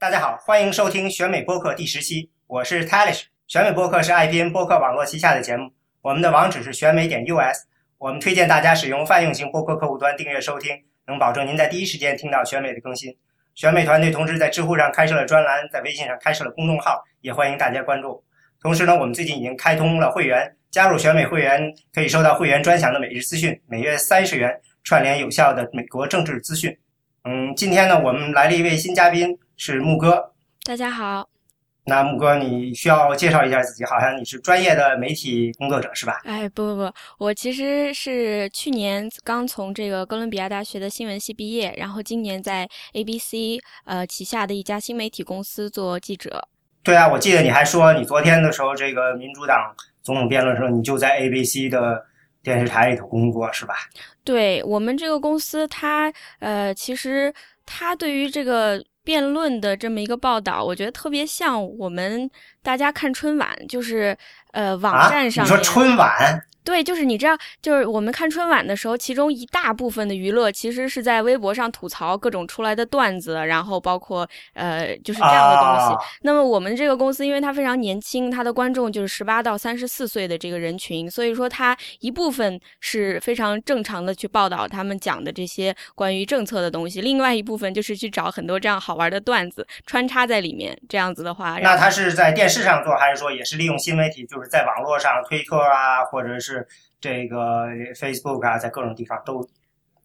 大家好，欢迎收听选美播客第十期，我是 Talish。选美播客是 IPN 播客网络旗下的节目，我们的网址是选美点 US。我们推荐大家使用泛用型播客客户端订阅收听，能保证您在第一时间听到选美的更新。选美团队同时在知乎上开设了专栏，在微信上开设了公众号，也欢迎大家关注。同时呢，我们最近已经开通了会员，加入选美会员可以收到会员专享的每日资讯，每月三十元，串联有效的美国政治资讯。嗯，今天呢，我们来了一位新嘉宾，是木哥。大家好。那木哥，你需要介绍一下自己，好像你是专业的媒体工作者是吧？哎，不不不，我其实是去年刚从这个哥伦比亚大学的新闻系毕业，然后今年在 ABC 呃旗下的一家新媒体公司做记者。对啊，我记得你还说你昨天的时候，这个民主党总统辩论的时候，你就在 ABC 的电视台里头工作是吧？对我们这个公司，它呃，其实它对于这个。辩论的这么一个报道，我觉得特别像我们大家看春晚，就是呃网站上你说春晚。对，就是你知道，就是我们看春晚的时候，其中一大部分的娱乐其实是在微博上吐槽各种出来的段子，然后包括呃，就是这样的东西。那么我们这个公司，因为它非常年轻，它的观众就是十八到三十四岁的这个人群，所以说它一部分是非常正常的去报道他们讲的这些关于政策的东西，另外一部分就是去找很多这样好玩的段子穿插在里面。这样子的话，那他是在电视上做，还是说也是利用新媒体，就是在网络上推特啊，或者是？这个 Facebook 啊，在各种地方都，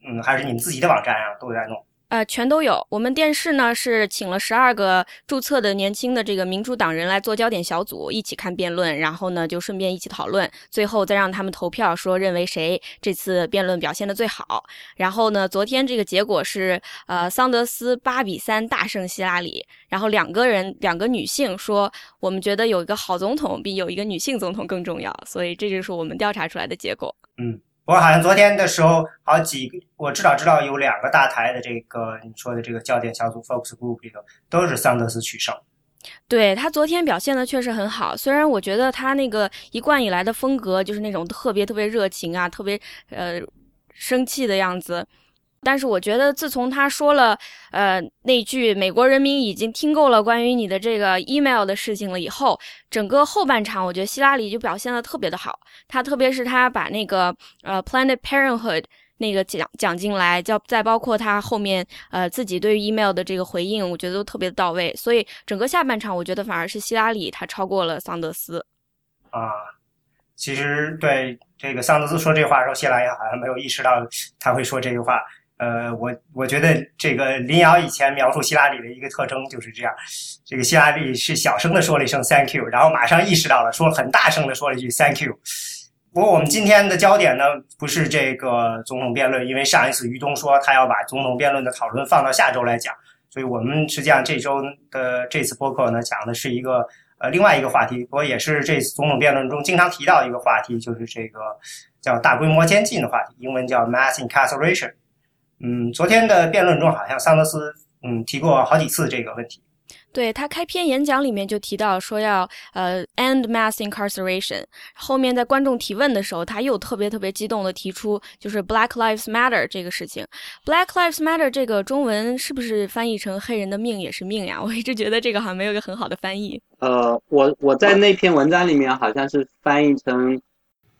嗯，还是你们自己的网站啊，都在弄。呃，全都有。我们电视呢是请了十二个注册的年轻的这个民主党人来做焦点小组，一起看辩论，然后呢就顺便一起讨论，最后再让他们投票，说认为谁这次辩论表现的最好。然后呢，昨天这个结果是，呃，桑德斯八比三大胜希拉里。然后两个人，两个女性说，我们觉得有一个好总统比有一个女性总统更重要。所以这就是我们调查出来的结果。嗯。我好像昨天的时候，好几个我至少知道有两个大台的这个你说的这个焦点小组 focus group 里头都是桑德斯取胜。对他昨天表现的确实很好，虽然我觉得他那个一贯以来的风格就是那种特别特别热情啊，特别呃生气的样子。但是我觉得，自从他说了，呃，那句“美国人民已经听够了关于你的这个 email 的事情了”以后，整个后半场，我觉得希拉里就表现的特别的好。他特别是他把那个呃 Planned Parenthood 那个讲讲进来，叫再包括他后面呃自己对于 email 的这个回应，我觉得都特别的到位。所以整个下半场，我觉得反而是希拉里他超过了桑德斯。啊，其实对这个桑德斯说这话的时候，希拉里好像没有意识到他会说这句话。呃，我我觉得这个林瑶以前描述希拉里的一个特征就是这样，这个希拉里是小声的说了一声 “thank you”，然后马上意识到了，说很大声的说了一句 “thank you”。不过我们今天的焦点呢，不是这个总统辩论，因为上一次于东说他要把总统辩论的讨论放到下周来讲，所以我们实际上这周的这次播客呢，讲的是一个呃另外一个话题，不过也是这次总统辩论中经常提到一个话题，就是这个叫大规模监禁的话题，英文叫 mass incarceration。嗯，昨天的辩论中，好像桑德斯嗯提过好几次这个问题。对他开篇演讲里面就提到说要呃 end mass incarceration，后面在观众提问的时候，他又特别特别激动的提出就是 Black Lives Matter 这个事情。Black Lives Matter 这个中文是不是翻译成黑人的命也是命呀？我一直觉得这个好像没有一个很好的翻译。呃，我我在那篇文章里面好像是翻译成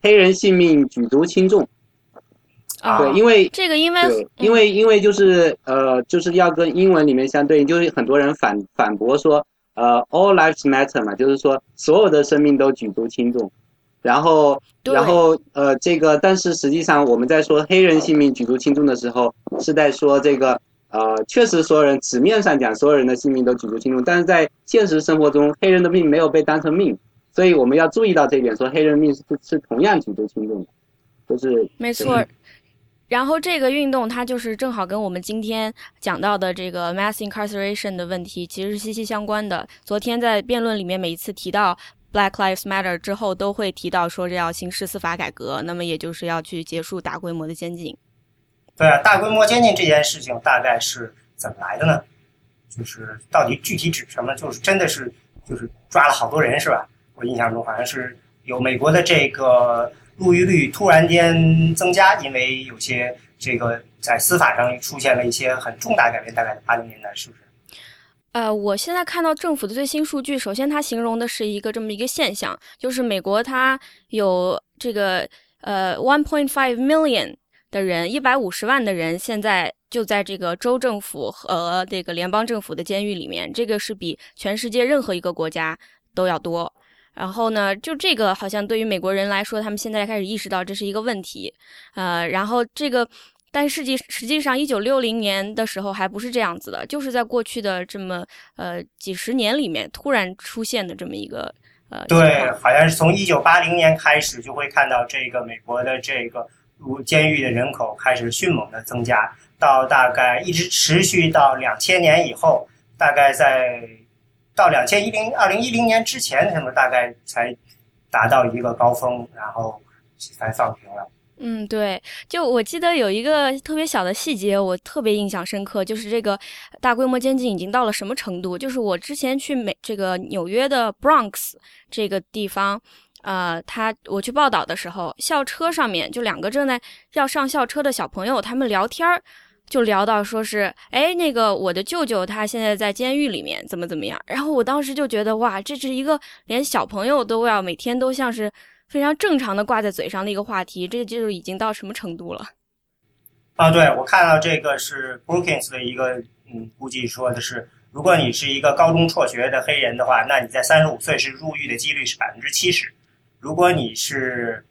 黑人性命举足轻重。对，因为这个，因为因为因为就是呃，就是要跟英文里面相对应，就是很多人反反驳说，呃，all lives matter 嘛，就是说所有的生命都举足轻重。然后，然后呃，这个，但是实际上我们在说黑人性命举足轻重的时候，是在说这个呃，确实所有人纸面上讲所有人的性命都举足轻重，但是在现实生活中，黑人的命没有被当成命，所以我们要注意到这一点，说黑人命是是同样举足轻重的，就是没错。然后这个运动它就是正好跟我们今天讲到的这个 mass incarceration 的问题其实是息息相关的。昨天在辩论里面每一次提到 Black Lives Matter 之后，都会提到说这要刑事司法改革，那么也就是要去结束大规模的监禁。对啊，大规模监禁这件事情大概是怎么来的呢？就是到底具体指什么？就是真的是就是抓了好多人是吧？我印象中好像是有美国的这个。入狱率突然间增加，因为有些这个在司法上出现了一些很重大改变，大概八零年代是不是？呃，我现在看到政府的最新数据，首先它形容的是一个这么一个现象，就是美国它有这个呃 one point five million 的人，一百五十万的人现在就在这个州政府和这个联邦政府的监狱里面，这个是比全世界任何一个国家都要多。然后呢，就这个好像对于美国人来说，他们现在开始意识到这是一个问题，呃，然后这个。但实际实际上，一九六零年的时候还不是这样子的，就是在过去的这么呃几十年里面突然出现的这么一个呃。对，好像是从一九八零年开始就会看到这个美国的这个监狱的人口开始迅猛的增加，到大概一直持续到两千年以后，大概在到两千一零二零一零年之前，什么大概才达到一个高峰，然后才放平了。嗯，对，就我记得有一个特别小的细节，我特别印象深刻，就是这个大规模监禁已经到了什么程度？就是我之前去美这个纽约的 Bronx 这个地方，呃，他我去报道的时候，校车上面就两个正在要上校车的小朋友，他们聊天儿，就聊到说是，哎，那个我的舅舅他现在在监狱里面，怎么怎么样？然后我当时就觉得，哇，这是一个连小朋友都要每天都像是。非常正常的挂在嘴上的一个话题，这就已经到什么程度了？啊，对，我看到这个是 Brookings 的一个嗯估计说的是，如果你是一个高中辍学的黑人的话，那你在三十五岁是入狱的几率是百分之七十；如果你是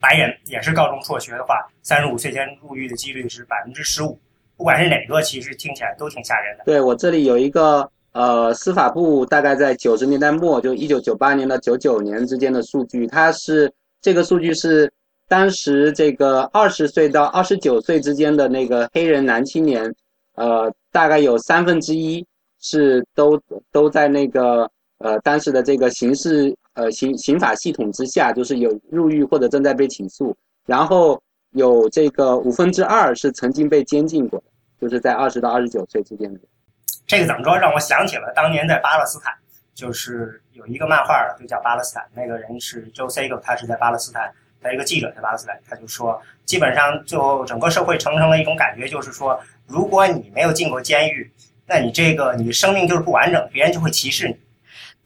白人也是高中辍学的话，三十五岁前入狱的几率是百分之十五。不管是哪个，其实听起来都挺吓人的。对我这里有一个。呃，司法部大概在九十年代末，就一九九八年到九九年之间的数据，它是这个数据是当时这个二十岁到二十九岁之间的那个黑人男青年，呃，大概有三分之一是都都在那个呃当时的这个刑事呃刑刑法系统之下，就是有入狱或者正在被起诉，然后有这个五分之二是曾经被监禁过的，就是在二十到二十九岁之间的。这个怎么说？让我想起了当年在巴勒斯坦，就是有一个漫画就叫《巴勒斯坦》，那个人是 Joe Segal，他是在巴勒斯坦，他一个记者在巴勒斯坦，他就说，基本上最后整个社会形成了一种感觉，就是说，如果你没有进过监狱，那你这个你生命就是不完整，别人就会歧视你。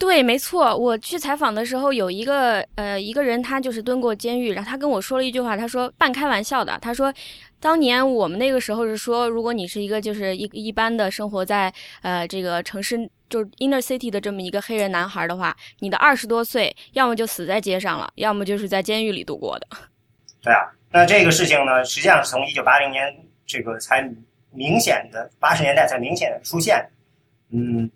对，没错。我去采访的时候，有一个呃一个人，他就是蹲过监狱，然后他跟我说了一句话，他说半开玩笑的，他说。当年我们那个时候是说，如果你是一个就是一一般的生活在呃这个城市就是 inner city 的这么一个黑人男孩的话，你的二十多岁要么就死在街上了，要么就是在监狱里度过的。对啊，那这个事情呢，实际上是从一九八零年这个才明显的八十年代才明显的出现。嗯，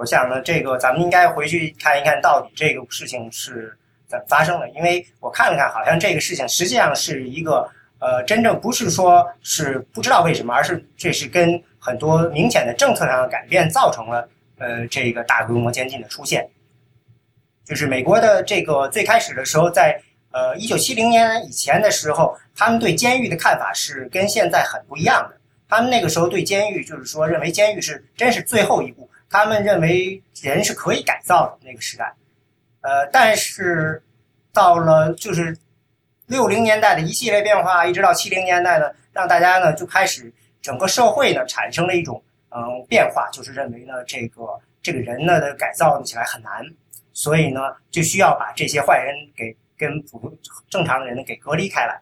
我想呢，这个咱们应该回去看一看到底这个事情是怎么发生的，因为我看了看，好像这个事情实际上是一个。呃，真正不是说是不知道为什么，而是这是跟很多明显的政策上的改变造成了呃这个大规模监禁的出现。就是美国的这个最开始的时候，在呃一九七零年以前的时候，他们对监狱的看法是跟现在很不一样的。他们那个时候对监狱就是说认为监狱是真是最后一步，他们认为人是可以改造的那个时代。呃，但是到了就是。六零年代的一系列变化，一直到七零年代呢，让大家呢就开始整个社会呢产生了一种嗯变化，就是认为呢这个这个人呢的改造起来很难，所以呢就需要把这些坏人给跟普通正常的人呢给隔离开来。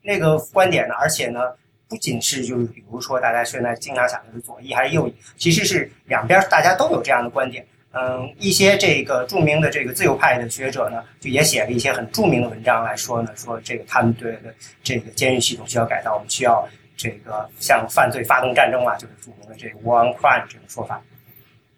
那个观点呢，而且呢不仅是就是比如说大家现在经常想的是左翼还是右翼，其实是两边大家都有这样的观点。嗯，一些这个著名的这个自由派的学者呢，就也写了一些很著名的文章来说呢，说这个他们对的这个监狱系统需要改造，我们需要这个向犯罪发动战争嘛，就是著名的这个 war on crime 这种说法。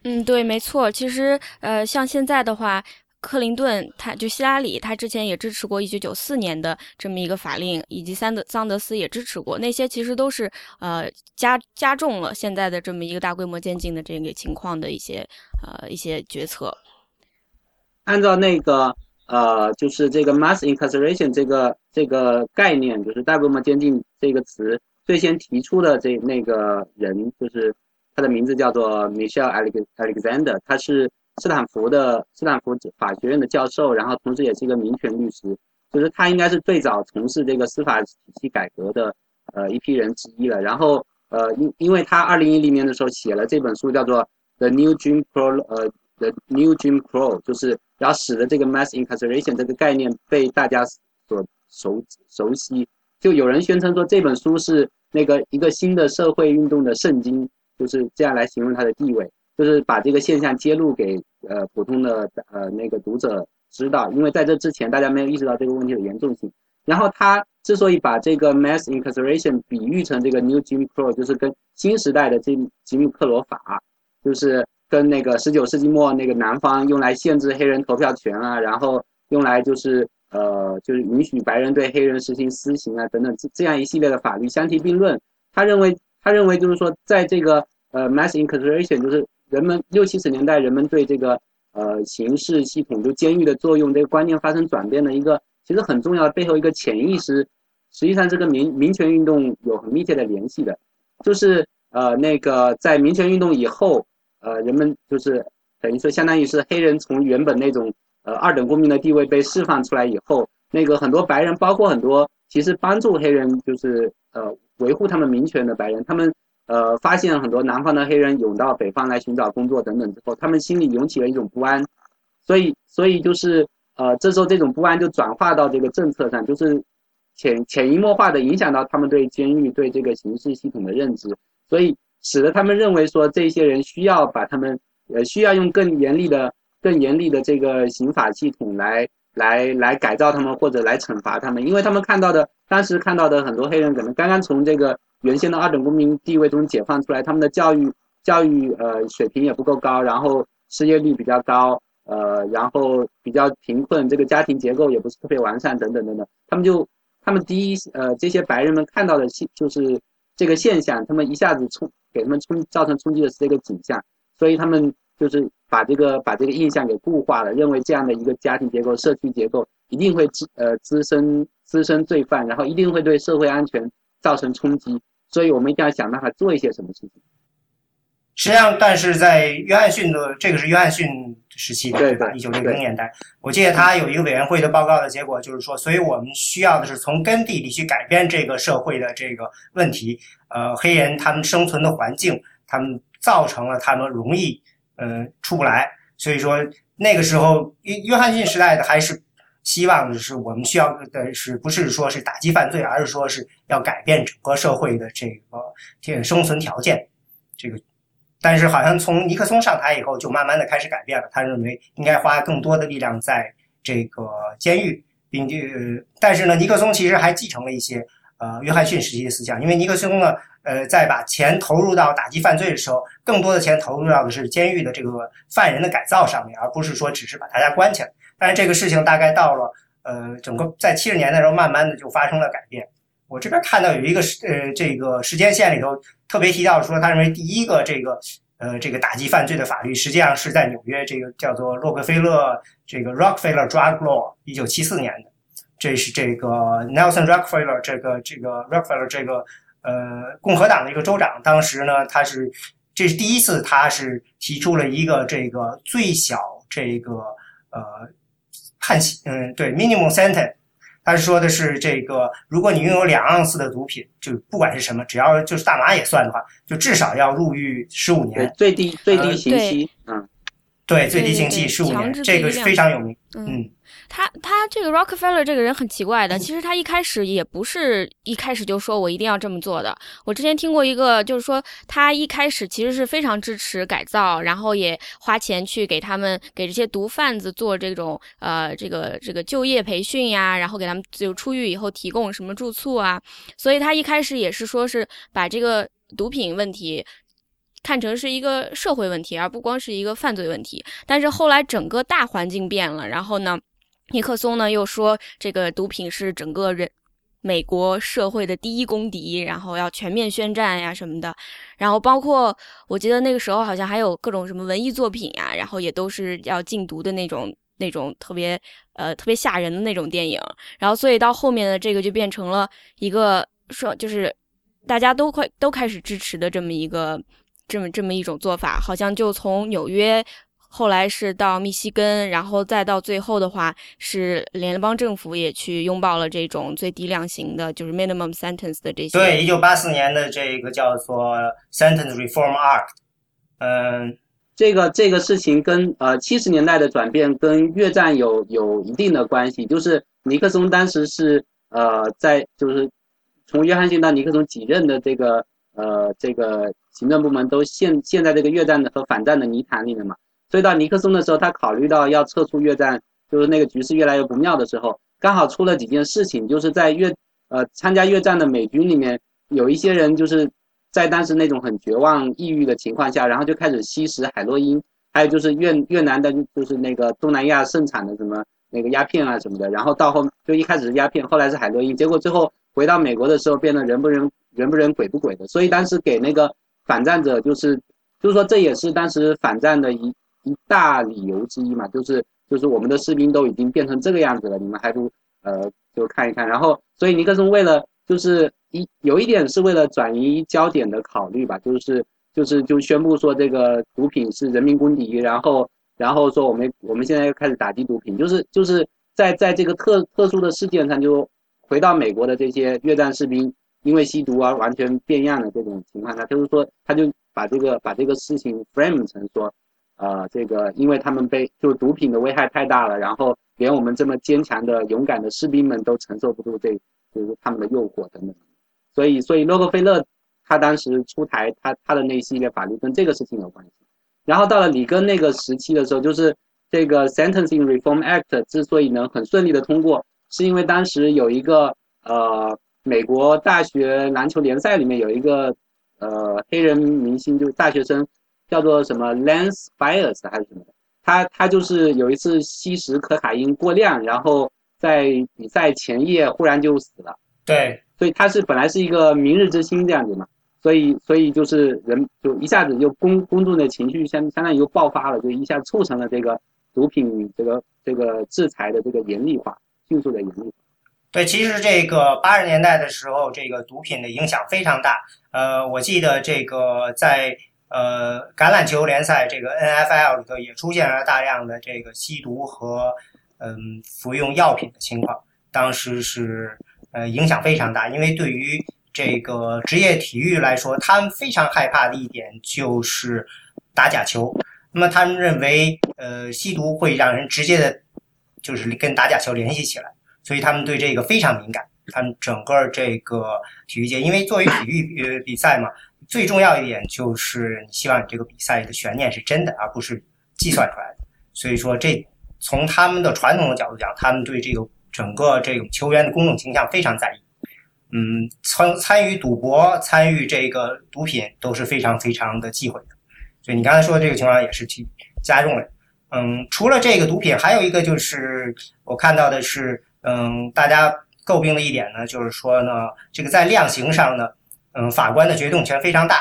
嗯，对，没错。其实，呃，像现在的话。克林顿，他就希拉里，他之前也支持过一九九四年的这么一个法令，以及桑德桑德斯也支持过，那些其实都是呃加加重了现在的这么一个大规模监禁的这个情况的一些呃一些决策。按照那个呃，就是这个 mass incarceration 这个这个概念，就是大规模监禁这个词最先提出的这那个人，就是他的名字叫做 Michelle Alexander，他是。斯坦福的斯坦福法学院的教授，然后同时也是一个民权律师，就是他应该是最早从事这个司法体系改革的呃一批人之一了。然后呃，因因为他二零一零年的时候写了这本书，叫做《The New Jim Crow》，呃，《The New Jim Crow》，就是然后使得这个 mass incarceration 这个概念被大家所熟熟悉。就有人宣称说这本书是那个一个新的社会运动的圣经，就是这样来形容它的地位，就是把这个现象揭露给呃普通的呃那个读者知道，因为在这之前大家没有意识到这个问题的严重性。然后他之所以把这个 mass incarceration 比喻成这个 New Jim Crow，就是跟新时代的吉吉姆克罗法，就是跟那个十九世纪末那个南方用来限制黑人投票权啊，然后用来就是呃就是允许白人对黑人实行私刑啊等等这这样一系列的法律相提并论。他认为他认为就是说在这个呃 mass incarceration 就是人们六七十年代人们对这个呃刑事系统就监狱的作用这个观念发生转变的一个。其实很重要，背后一个潜意识，实际上这个民民权运动有很密切的联系的，就是呃那个在民权运动以后，呃人们就是等于说相当于是黑人从原本那种呃二等公民的地位被释放出来以后，那个很多白人，包括很多其实帮助黑人就是呃维护他们民权的白人，他们呃发现很多南方的黑人涌到北方来寻找工作等等之后，他们心里涌起了一种不安，所以所以就是。呃，这时候这种不安就转化到这个政策上，就是潜潜移默化的影响到他们对监狱、对这个刑事系统的认知，所以使得他们认为说这些人需要把他们，呃，需要用更严厉的、更严厉的这个刑法系统来来来改造他们或者来惩罚他们，因为他们看到的当时看到的很多黑人可能刚刚从这个原先的二等公民地位中解放出来，他们的教育教育呃水平也不够高，然后失业率比较高。呃，然后比较贫困，这个家庭结构也不是特别完善，等等等等，他们就，他们第一，呃，这些白人们看到的现就是这个现象，他们一下子冲给他们冲造成冲击的是这个景象，所以他们就是把这个把这个印象给固化了，认为这样的一个家庭结构、社区结构一定会滋呃滋生滋生罪犯，然后一定会对社会安全造成冲击，所以我们一定要想办法做一些什么事情。实际上，但是在约翰逊的这个是约翰逊时期的，对吧？一九六零年代，我记得他有一个委员会的报告的结果，就是说，所以我们需要的是从根地里去改变这个社会的这个问题。呃，黑人他们生存的环境，他们造成了他们容易呃出不来。所以说，那个时候约约翰逊时代的还是希望的是我们需要的是不是说是打击犯罪，而是说是要改变整个社会的这个这个生存条件，这个。但是好像从尼克松上台以后，就慢慢的开始改变了。他认为应该花更多的力量在这个监狱，并且，但是呢，尼克松其实还继承了一些呃约翰逊时期的思想。因为尼克松呢，呃，在把钱投入到打击犯罪的时候，更多的钱投入到的是监狱的这个犯人的改造上面，而不是说只是把大家关起来。但是这个事情大概到了呃整个在七十年代时候，慢慢的就发生了改变。我这边看到有一个时呃这个时间线里头特别提到说，他认为第一个这个呃这个打击犯罪的法律，实际上是在纽约这个叫做洛克菲勒这个 Rockefeller Drug Law，一九七四年的，这是这个 Nelson Rockefeller 这个这个 Rockefeller 这个呃共和党的一个州长，当时呢他是这是第一次他是提出了一个这个最小这个呃判刑嗯对 minimum sentence。他说的是这个，如果你拥有两盎司的毒品，就不管是什么，只要就是大麻也算的话，就至少要入狱十五年，最低最低刑期，嗯，对，最低刑期十五年，这个非常有名，嗯。他他这个 Rockefeller 这个人很奇怪的，其实他一开始也不是一开始就说我一定要这么做的。我之前听过一个，就是说他一开始其实是非常支持改造，然后也花钱去给他们给这些毒贩子做这种呃这个这个就业培训呀，然后给他们就出狱以后提供什么住宿啊。所以他一开始也是说是把这个毒品问题看成是一个社会问题，而不光是一个犯罪问题。但是后来整个大环境变了，然后呢？尼克松呢又说，这个毒品是整个人美国社会的第一公敌，然后要全面宣战呀什么的。然后包括我记得那个时候好像还有各种什么文艺作品呀，然后也都是要禁毒的那种那种特别呃特别吓人的那种电影。然后所以到后面的这个就变成了一个说就是大家都快都开始支持的这么一个这么这么一种做法，好像就从纽约。后来是到密西根，然后再到最后的话是联邦政府也去拥抱了这种最低量刑的，就是 minimum sentence 的这些。对，一九八四年的这个叫做 Sentence Reform Act，嗯，这个这个事情跟呃七十年代的转变跟越战有有一定的关系，就是尼克松当时是呃在就是从约翰逊到尼克松几任的这个呃这个行政部门都陷陷在这个越战的和反战的泥潭里面嘛。所以到尼克松的时候，他考虑到要撤出越战，就是那个局势越来越不妙的时候，刚好出了几件事情，就是在越呃参加越战的美军里面，有一些人就是在当时那种很绝望、抑郁的情况下，然后就开始吸食海洛因，还有就是越越南的，就是那个东南亚盛产的什么那个鸦片啊什么的，然后到后就一开始是鸦片，后来是海洛因，结果最后回到美国的时候变得人不人人不人鬼不鬼的，所以当时给那个反战者就是就是说这也是当时反战的一。一大理由之一嘛，就是就是我们的士兵都已经变成这个样子了，你们还不呃就看一看。然后，所以尼克松为了就是一有一点是为了转移焦点的考虑吧，就是就是就宣布说这个毒品是人民公敌，然后然后说我们我们现在又开始打击毒品，就是就是在在这个特特殊的事件上，就回到美国的这些越战士兵因为吸毒而完全变样的这种情况下，就是说他就把这个把这个事情 frame 成说。呃，这个因为他们被就毒品的危害太大了，然后连我们这么坚强的、勇敢的士兵们都承受不住这，就是他们的诱惑等等，所以，所以洛克菲勒他当时出台他他的那一系列法律跟这个事情有关系。然后到了里根那个时期的时候，就是这个 Sentencing Reform Act 之所以能很顺利的通过，是因为当时有一个呃美国大学篮球联赛里面有一个呃黑人明星，就是大学生。叫做什么 Lance Bias 还是什么的，他他就是有一次吸食可卡因过量，然后在比赛前夜忽然就死了。对，所以他是本来是一个明日之星这样子嘛，所以所以就是人就一下子就公公众的情绪相相当于又爆发了，就一下促成了这个毒品这个这个制裁的这个严厉化，迅速的严厉化。对，其实这个八十年代的时候，这个毒品的影响非常大。呃，我记得这个在。呃，橄榄球联赛这个 NFL 里头也出现了大量的这个吸毒和嗯服用药品的情况，当时是呃影响非常大，因为对于这个职业体育来说，他们非常害怕的一点就是打假球。那么他们认为，呃，吸毒会让人直接的，就是跟打假球联系起来，所以他们对这个非常敏感。他们整个这个体育界，因为作为体育呃比赛嘛。最重要一点就是你希望你这个比赛的悬念是真的，而不是计算出来的。所以说，这从他们的传统的角度讲，他们对这个整个这种球员的公众形象非常在意。嗯，参参与赌博、参与这个毒品都是非常非常的忌讳的。所以你刚才说的这个情况也是去加重了。嗯，除了这个毒品，还有一个就是我看到的是，嗯，大家诟病的一点呢，就是说呢，这个在量刑上呢。嗯，法官的决定权非常大，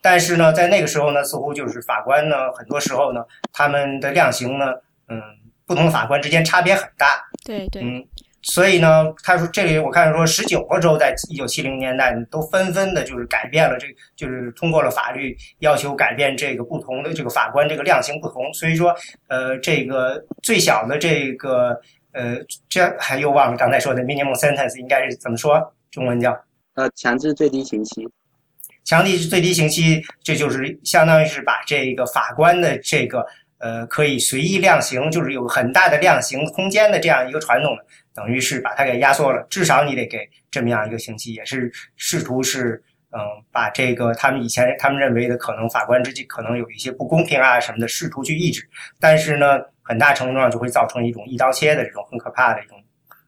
但是呢，在那个时候呢，似乎就是法官呢，很多时候呢，他们的量刑呢，嗯，不同的法官之间差别很大。对对。嗯，所以呢，他说这里我看说，十九个州在一九七零年代都纷纷的就是改变了，这就是通过了法律要求改变这个不同的这个法官这个量刑不同。所以说，呃，这个最小的这个呃，这还又忘了刚才说的 minimum sentence 应该是怎么说？中文叫？呃，强制最低刑期，强制最低刑期，这就是相当于是把这个法官的这个呃可以随意量刑，就是有很大的量刑空间的这样一个传统，等于是把它给压缩了。至少你得给这么样一个刑期，也是试图是嗯把这个他们以前他们认为的可能法官之间可能有一些不公平啊什么的，试图去抑制。但是呢，很大程度上就会造成一种一刀切的这种很可怕的一种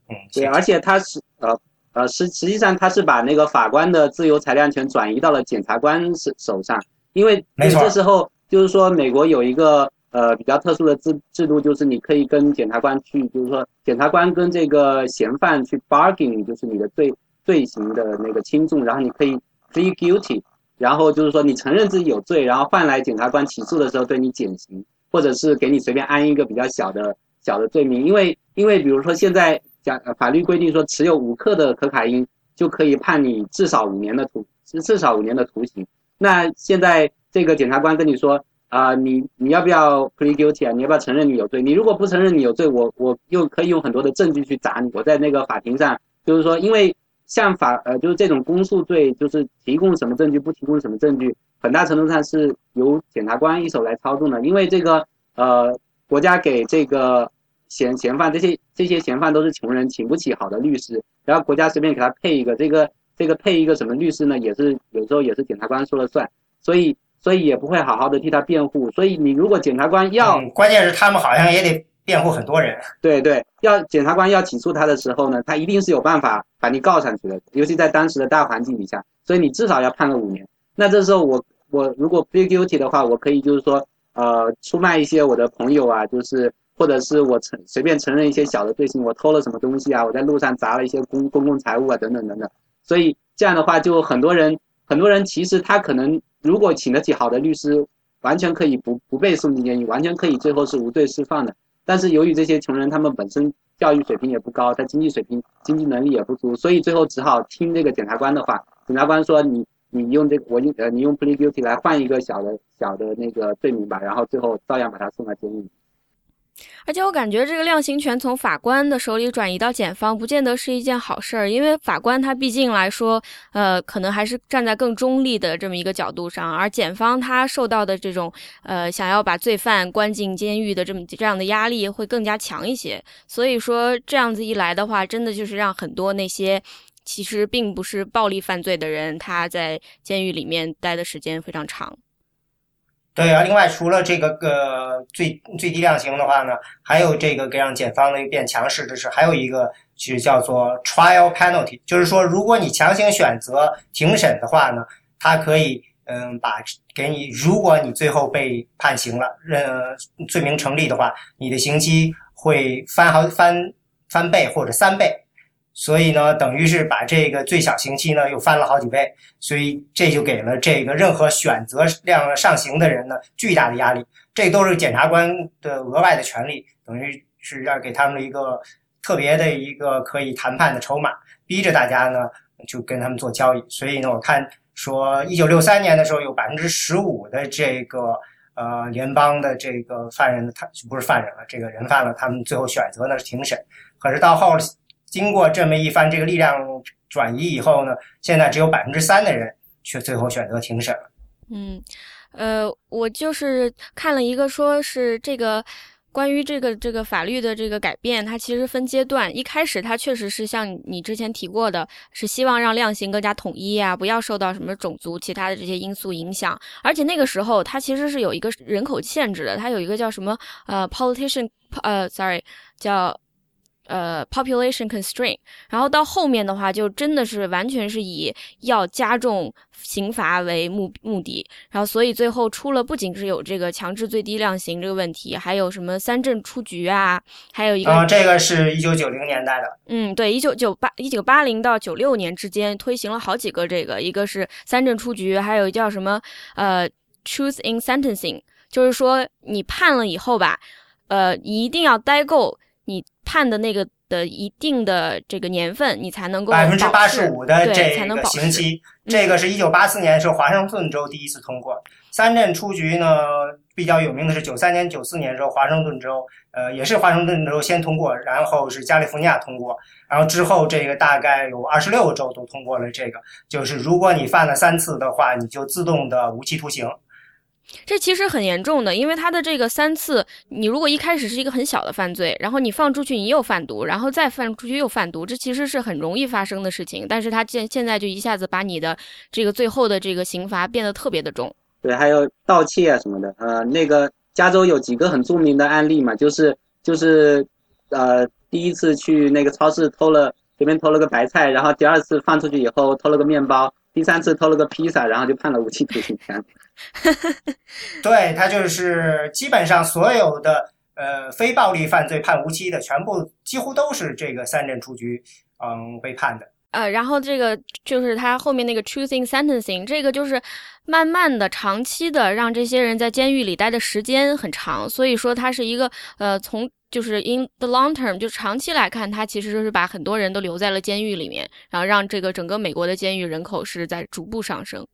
嗯。对，而且它是呃。呃，实实际上他是把那个法官的自由裁量权转移到了检察官手手上，因为这时候就是说美国有一个呃比较特殊的制制度，就是你可以跟检察官去，就是说检察官跟这个嫌犯去 bargain，就是你的罪罪行的那个轻重，然后你可以 plead guilty，然后就是说你承认自己有罪，然后换来检察官起诉的时候对你减刑，或者是给你随便安一个比较小的小的罪名，因为因为比如说现在。讲法律规定说，持有五克的可卡因就可以判你至少五年的徒至少五年的徒刑。那现在这个检察官跟你说，啊，你你要不要 plead guilty 啊？你要不要承认你有罪？你如果不承认你有罪，我我又可以用很多的证据去砸你。我在那个法庭上，就是说，因为像法呃，就是这种公诉罪，就是提供什么证据，不提供什么证据，很大程度上是由检察官一手来操纵的。因为这个呃，国家给这个嫌嫌犯这些这些嫌犯都是穷人，请不起好的律师，然后国家随便给他配一个这个。这个配一个什么律师呢？也是有时候也是检察官说了算，所以所以也不会好好的替他辩护。所以你如果检察官要，关键是他们好像也得辩护很多人。对对，要检察官要起诉他的时候呢，他一定是有办法把你告上去的，尤其在当时的大环境底下，所以你至少要判个五年。那这时候我我如果 plead guilty 的话，我可以就是说呃出卖一些我的朋友啊，就是或者是我承随便承认一些小的罪行，我偷了什么东西啊，我在路上砸了一些公公共财物啊，等等等等。所以这样的话，就很多人，很多人其实他可能如果请得起好的律师，完全可以不不被送进监狱，完全可以最后是无罪释放的。但是由于这些穷人他们本身教育水平也不高，他经济水平、经济能力也不足，所以最后只好听这个检察官的话。检察官说你你用这个我用呃你用 plea guilty 来换一个小的小的那个罪名吧，然后最后照样把他送到监狱里。而且我感觉这个量刑权从法官的手里转移到检方，不见得是一件好事儿，因为法官他毕竟来说，呃，可能还是站在更中立的这么一个角度上，而检方他受到的这种呃想要把罪犯关进监狱的这么这样的压力会更加强一些。所以说这样子一来的话，真的就是让很多那些其实并不是暴力犯罪的人，他在监狱里面待的时间非常长。对啊，另外除了这个个最最低量刑的话呢，还有这个给让检方呢变强势的是，还有一个其实叫做 trial penalty，就是说如果你强行选择庭审的话呢，他可以嗯把给你，如果你最后被判刑了，呃罪名成立的话，你的刑期会翻好翻翻倍或者三倍。所以呢，等于是把这个最小刑期呢又翻了好几倍，所以这就给了这个任何选择量上刑的人呢巨大的压力。这都是检察官的额外的权利，等于是要给他们一个特别的一个可以谈判的筹码，逼着大家呢就跟他们做交易。所以呢，我看说一九六三年的时候，有百分之十五的这个呃联邦的这个犯人，他不是犯人了，这个人犯了，他们最后选择呢是庭审。可是到后。经过这么一番这个力量转移以后呢，现在只有百分之三的人却最后选择庭审。嗯，呃，我就是看了一个，说是这个关于这个这个法律的这个改变，它其实分阶段。一开始它确实是像你之前提过的，是希望让量刑更加统一啊，不要受到什么种族其他的这些因素影响。而且那个时候它其实是有一个人口限制的，它有一个叫什么呃 politician 呃 sorry 叫。呃，population constraint，然后到后面的话，就真的是完全是以要加重刑罚为目目的，然后所以最后出了不仅是有这个强制最低量刑这个问题，还有什么三证出局啊，还有一个，啊，这个是一九九零年代的，嗯，对，一九九八一九八零到九六年之间推行了好几个这个，一个是三证出局，还有叫什么呃，truth in sentencing，就是说你判了以后吧，呃，一定要待够。你判的那个的一定的这个年份，你才能够百分之八十五的这个刑期。这个是一九八四年是华盛顿州第一次通过三镇出局呢，比较有名的是九三年、九四年时候华盛顿州，呃，也是华盛顿州先通过，然后是加利福尼亚通过，然后之后这个大概有二十六个州都通过了这个，就是如果你犯了三次的话，你就自动的无期徒刑。这其实很严重的，因为他的这个三次，你如果一开始是一个很小的犯罪，然后你放出去你又贩毒，然后再放出去又贩毒，这其实是很容易发生的事情。但是他现现在就一下子把你的这个最后的这个刑罚变得特别的重。对，还有盗窃啊什么的。呃，那个加州有几个很著名的案例嘛，就是就是，呃，第一次去那个超市偷了随便偷了个白菜，然后第二次放出去以后偷了个面包，第三次偷了个披萨，然后就判了无期徒刑。对他就是基本上所有的呃非暴力犯罪判无期的，全部几乎都是这个三镇出局，嗯被判的。呃，然后这个就是他后面那个 choosing sentencing，这个就是慢慢的、长期的让这些人在监狱里待的时间很长，所以说它是一个呃从就是 in the long term 就长期来看，它其实就是把很多人都留在了监狱里面，然后让这个整个美国的监狱人口是在逐步上升。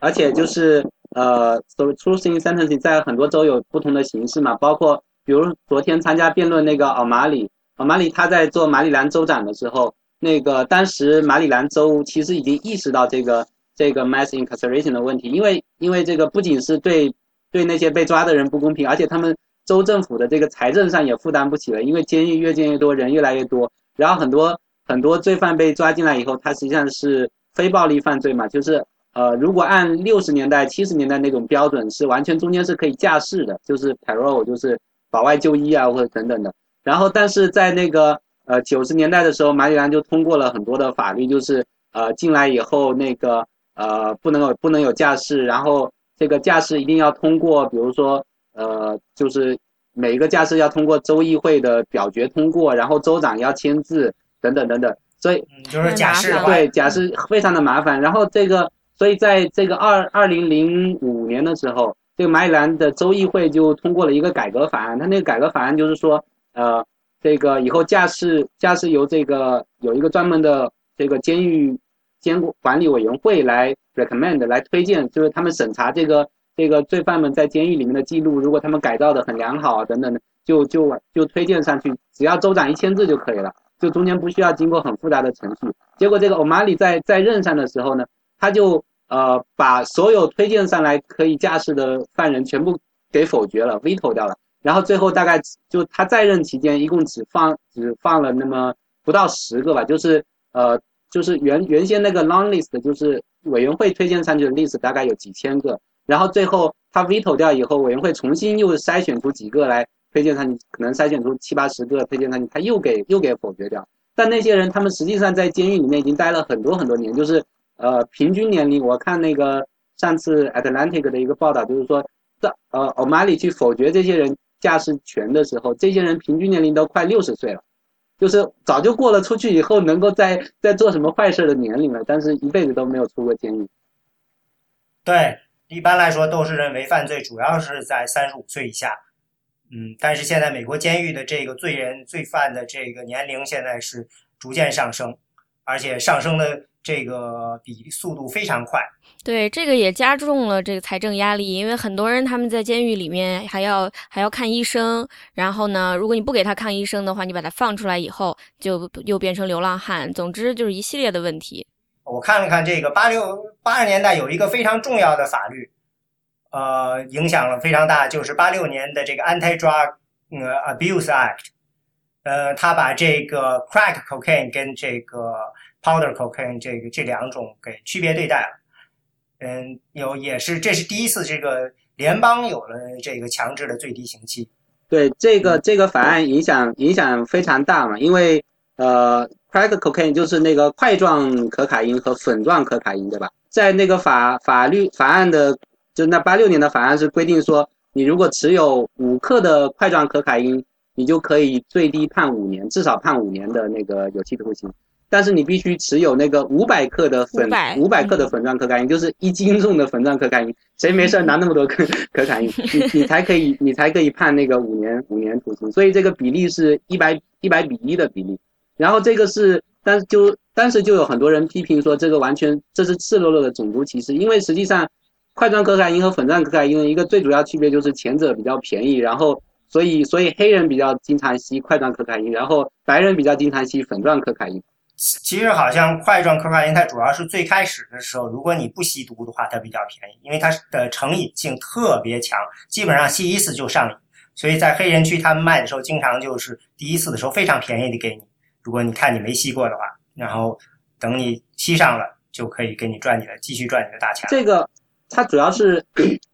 而且就是呃，所谓 truth in sentencing 在很多州有不同的形式嘛，包括比如昨天参加辩论那个奥马里，奥马里他在做马里兰州长的时候，那个当时马里兰州其实已经意识到这个这个 mass incarceration 的问题，因为因为这个不仅是对对那些被抓的人不公平，而且他们州政府的这个财政上也负担不起了，因为监狱越建越多，人越来越多，然后很多很多罪犯被抓进来以后，他实际上是非暴力犯罪嘛，就是。呃，如果按六十年代、七十年代那种标准，是完全中间是可以假释的，就是 parole，就是保外就医啊，或者等等的。然后，但是在那个呃九十年代的时候，马里兰就通过了很多的法律，就是呃进来以后那个呃不能有不能有假释，然后这个假释一定要通过，比如说呃就是每一个假释要通过州议会的表决通过，然后州长要签字等等等等。所以就是假释对假释非常的麻烦。然后这个。所以在这个二二零零五年的时候，这个马里兰的州议会就通过了一个改革法案。他那个改革法案就是说，呃，这个以后驾驶驾驶由这个有一个专门的这个监狱监管理委员会来 recommend 来推荐，就是他们审查这个这个罪犯们在监狱里面的记录，如果他们改造的很良好啊等等的，就就就推荐上去，只要州长一签字就可以了，就中间不需要经过很复杂的程序。结果这个欧马里在在任上的时候呢。他就呃把所有推荐上来可以驾驶的犯人全部给否决了，veto 掉了。然后最后大概就他在任期间一共只放只放了那么不到十个吧，就是呃就是原原先那个 long list 就是委员会推荐上去的 list 大概有几千个，然后最后他 veto 掉以后，委员会重新又筛选出几个来推荐上去，可能筛选出七八十个推荐上去，他又给又给否决掉。但那些人他们实际上在监狱里面已经待了很多很多年，就是。呃，平均年龄，我看那个上次 Atlantic 的一个报道，就是说，在呃奥马里去否决这些人驾驶权的时候，这些人平均年龄都快六十岁了，就是早就过了出去以后能够在在做什么坏事的年龄了，但是一辈子都没有出过监狱。对，一般来说都是认为犯罪主要是在三十五岁以下。嗯，但是现在美国监狱的这个罪人罪犯的这个年龄现在是逐渐上升，而且上升的。这个比速度非常快，对这个也加重了这个财政压力，因为很多人他们在监狱里面还要还要看医生，然后呢，如果你不给他看医生的话，你把他放出来以后就又变成流浪汉，总之就是一系列的问题。我看了看这个八六八十年代有一个非常重要的法律，呃，影响了非常大，就是八六年的这个 Anti-Drug 呃 Abuse Act，呃，他把这个 crack cocaine 跟这个 Powder cocaine 这个这两种给区别对待了，嗯，有也是这是第一次这个联邦有了这个强制的最低刑期。对这个这个法案影响影响非常大嘛，因为呃，crack cocaine 就是那个块状可卡因和粉状可卡因，对吧？在那个法法律法案的就那八六年的法案是规定说，你如果持有五克的块状可卡因，你就可以最低判五年，至少判五年的那个有期徒刑。但是你必须持有那个五百克的粉，五百克的粉状可卡因，就是一斤重的粉状可卡因。谁没事拿那么多可 可卡因？你你才可以，你才可以判那个五年五年徒刑。所以这个比例是一百一百比一的比例。然后这个是，但是就当时就有很多人批评说，这个完全这是赤裸裸的种族歧视。因为实际上，块状可卡因和粉状可卡因的一个最主要区别就是前者比较便宜，然后所以所以黑人比较经常吸块状可卡因，然后白人比较经常吸粉状可卡因。其实好像块状可卡因，它主要是最开始的时候，如果你不吸毒的话，它比较便宜，因为它的成瘾性特别强，基本上吸一次就上瘾。所以在黑人区他们卖的时候，经常就是第一次的时候非常便宜的给你，如果你看你没吸过的话，然后等你吸上了，就可以给你赚你的继续赚你的大钱。这个它主要是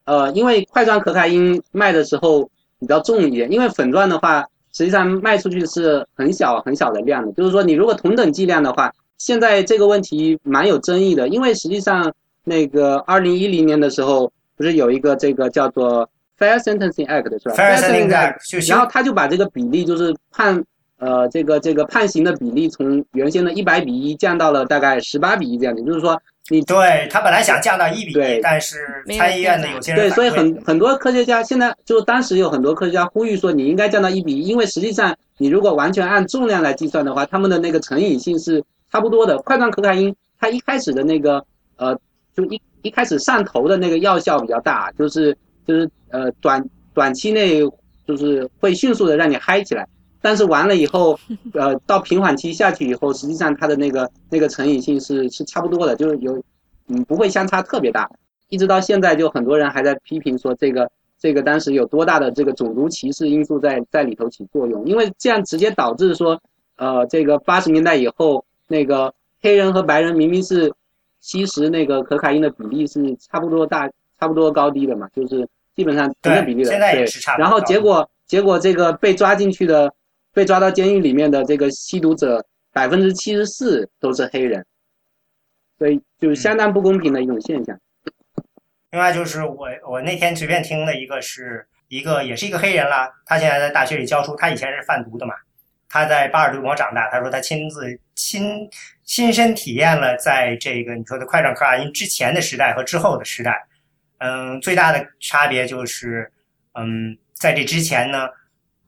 呃，因为块状可卡因卖的时候比较重一点，因为粉钻的话。实际上卖出去是很小很小的量的，就是说你如果同等剂量的话，现在这个问题蛮有争议的，因为实际上那个二零一零年的时候不是有一个这个叫做 Fair Sentencing Act 是吧？Fair Sentencing Act，然后他就把这个比例就是判呃这个这个判刑的比例从原先的一百比一降到了大概十八比一这样也，就是说。你对他本来想降到一比一，但是参议院的有些人对，所以很很多科学家现在就当时有很多科学家呼吁说，你应该降到一比一，因为实际上你如果完全按重量来计算的话，他们的那个成瘾性是差不多的。快状可卡因它一开始的那个呃，就一一开始上头的那个药效比较大，就是就是呃短短期内就是会迅速的让你嗨起来，但是完了以后，呃到平缓期下去以后，实际上它的那个那个成瘾性是是差不多的，就是有嗯不会相差特别大，一直到现在就很多人还在批评说这个这个当时有多大的这个种族歧视因素在在里头起作用，因为这样直接导致说呃这个八十年代以后那个黑人和白人明明是。吸食那个可卡因的比例是差不多大，差不多高低的嘛，就是基本上同等比例的。对，然后结果结果这个被抓进去的，被抓到监狱里面的这个吸毒者百分之七十四都是黑人，所以就是相当不公平的一种现象。另外就是我我那天随便听的一个是一个也是一个黑人啦，他现在在大学里教书，他以前是贩毒的嘛。他在巴尔的摩长大，他说他亲自亲亲身体验了在这个你说的快转可卡因之前的时代和之后的时代，嗯，最大的差别就是，嗯，在这之前呢，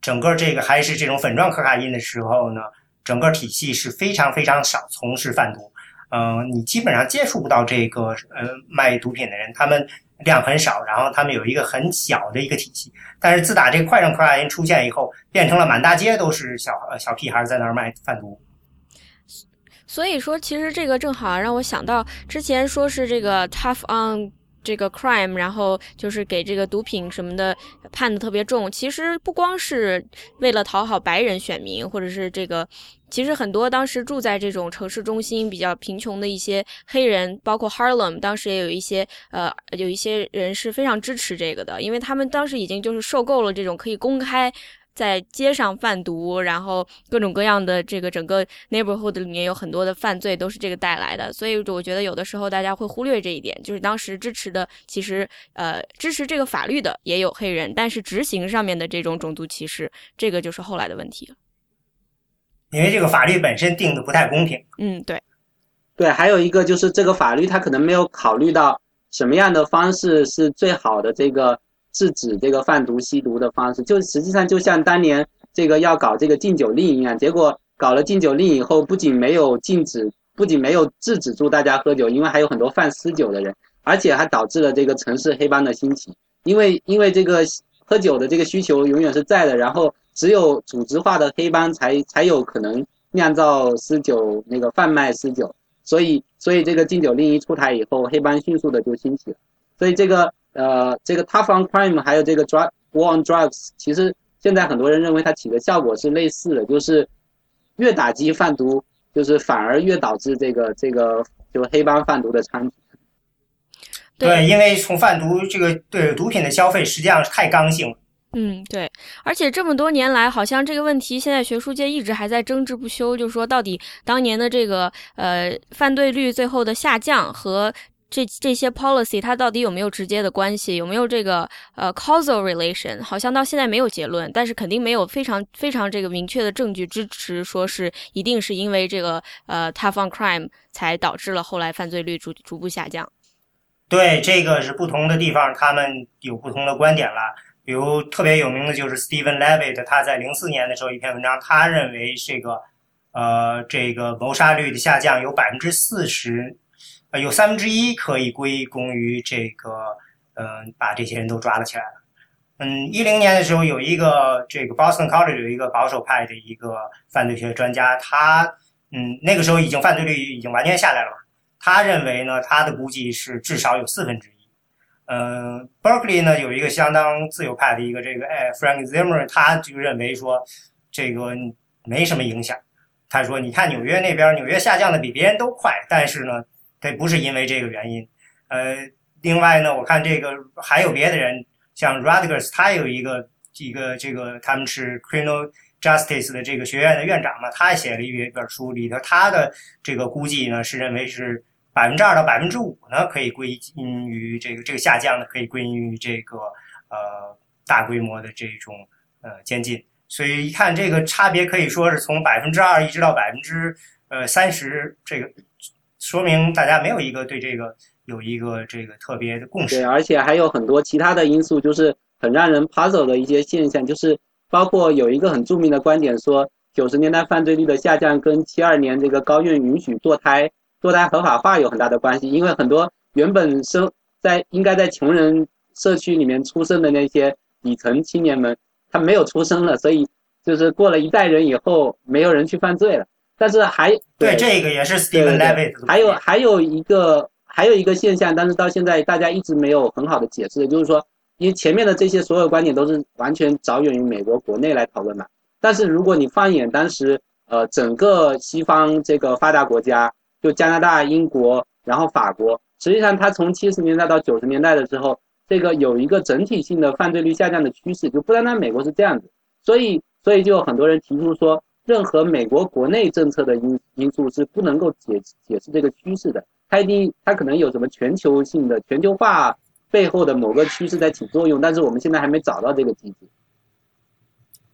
整个这个还是这种粉状可卡因的时候呢，整个体系是非常非常少从事贩毒，嗯，你基本上接触不到这个呃卖毒品的人，他们。量很少，然后他们有一个很小的一个体系，但是自打这个快转可卡因出现以后，变成了满大街都是小小屁孩在那儿卖贩毒。所以说，其实这个正好让我想到之前说是这个 tough on。这个 crime，然后就是给这个毒品什么的判的特别重。其实不光是为了讨好白人选民，或者是这个，其实很多当时住在这种城市中心比较贫穷的一些黑人，包括 Harlem，当时也有一些呃，有一些人是非常支持这个的，因为他们当时已经就是受够了这种可以公开。在街上贩毒，然后各种各样的这个整个 neighborhood 里面有很多的犯罪，都是这个带来的。所以我觉得有的时候大家会忽略这一点，就是当时支持的其实呃支持这个法律的也有黑人，但是执行上面的这种种族歧视，这个就是后来的问题了。因为这个法律本身定的不太公平。嗯，对，对，还有一个就是这个法律它可能没有考虑到什么样的方式是最好的这个。制止这个贩毒吸毒的方式，就实际上就像当年这个要搞这个禁酒令一样，结果搞了禁酒令以后，不仅没有禁止，不仅没有制止住大家喝酒，因为还有很多贩私酒的人，而且还导致了这个城市黑帮的兴起。因为因为这个喝酒的这个需求永远是在的，然后只有组织化的黑帮才才有可能酿造私酒，那个贩卖私酒。所以所以这个禁酒令一出台以后，黑帮迅速的就兴起了。所以这个。呃，这个 tough on crime 还有这个 drug war on drugs，其实现在很多人认为它起的效果是类似的，就是越打击贩毒，就是反而越导致这个这个就黑帮贩毒的猖獗。对，因为从贩毒这个对毒品的消费实际上是太刚性了。嗯，对，而且这么多年来，好像这个问题现在学术界一直还在争执不休，就是说到底当年的这个呃犯罪率最后的下降和。这这些 policy 它到底有没有直接的关系？有没有这个呃 causal relation？好像到现在没有结论，但是肯定没有非常非常这个明确的证据支持说是一定是因为这个呃 tough on crime 才导致了后来犯罪率逐逐步下降。对，这个是不同的地方，他们有不同的观点了。比如特别有名的就是 Stephen Levitt，他在零四年的时候一篇文章，他认为这个呃这个谋杀率的下降有百分之四十。呃，有三分之一可以归功于这个，嗯，把这些人都抓了起来了。嗯，一零年的时候，有一个这个 Boston College 有一个保守派的一个犯罪学专家，他，嗯，那个时候已经犯罪率已经完全下来了嘛。他认为呢，他的估计是至少有四分之一。嗯，Berkeley 呢有一个相当自由派的一个这个，哎，Frank Zimmer，他就认为说这个没什么影响。他说，你看纽约那边，纽约下降的比别人都快，但是呢。这不是因为这个原因，呃，另外呢，我看这个还有别的人，像 Radgers，他有一个一个这个他们是 Criminal Justice 的这个学院的院长嘛，他写了一本书，里头他的这个估计呢是认为是百分之二到百分之五呢可以归因于这个这个下降呢可以归因于这个呃大规模的这种呃监禁，所以一看这个差别可以说是从百分之二一直到百分之呃三十这个。说明大家没有一个对这个有一个这个特别的共识。对，而且还有很多其他的因素，就是很让人 puzzle 的一些现象，就是包括有一个很著名的观点说，九十年代犯罪率的下降跟七二年这个高院允许堕胎、堕胎合法化有很大的关系，因为很多原本生在应该在穷人社区里面出生的那些底层青年们，他没有出生了，所以就是过了一代人以后，没有人去犯罪了。但是还对这个也是 Steven Levitt，还有还有一个还有一个现象，但是到现在大家一直没有很好的解释，就是说，因为前面的这些所有观点都是完全着眼于美国国内来讨论嘛。但是如果你放眼当时，呃，整个西方这个发达国家，就加拿大、英国，然后法国，实际上它从七十年代到九十年代的时候，这个有一个整体性的犯罪率下降的趋势，就不单单美国是这样子，所以所以就有很多人提出说。任何美国国内政策的因因素是不能够解解释这个趋势的，它一定它可能有什么全球性的全球化背后的某个趋势在起作用，但是我们现在还没找到这个机制。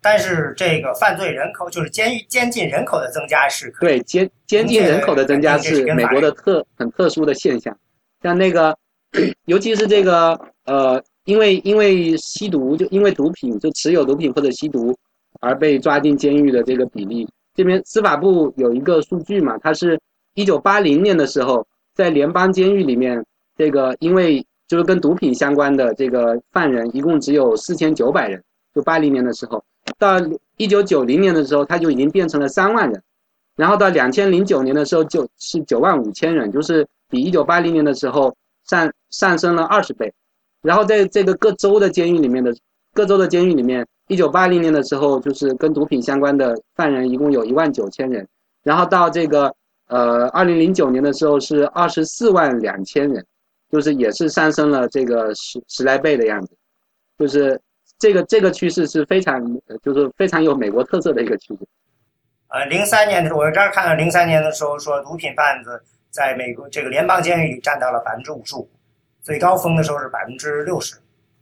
但是这个犯罪人口就是监狱监禁人口的增加是对监监禁人口的增加是美国的特很特殊的现象，像那个尤其是这个呃，因为因为吸毒就因为毒品就持有毒品或者吸毒。而被抓进监狱的这个比例，这边司法部有一个数据嘛，它是一九八零年的时候，在联邦监狱里面，这个因为就是跟毒品相关的这个犯人一共只有四千九百人，就八零年的时候，到一九九零年的时候，它就已经变成了三万人，然后到两千零九年的时候就是九万五千人，就是比一九八零年的时候上上升了二十倍，然后在这个各州的监狱里面的各州的监狱里面。一九八零年的时候，就是跟毒品相关的犯人一共有一万九千人，然后到这个呃二零零九年的时候是二十四万两千人，就是也是上升了这个十十来倍的样子，就是这个这个趋势是非常就是非常有美国特色的一个趋势。呃，零三年的时候，我这儿看到零三年的时候说毒品贩子在美国这个联邦监狱里占到了百分之五十五，最高峰的时候是百分之六十。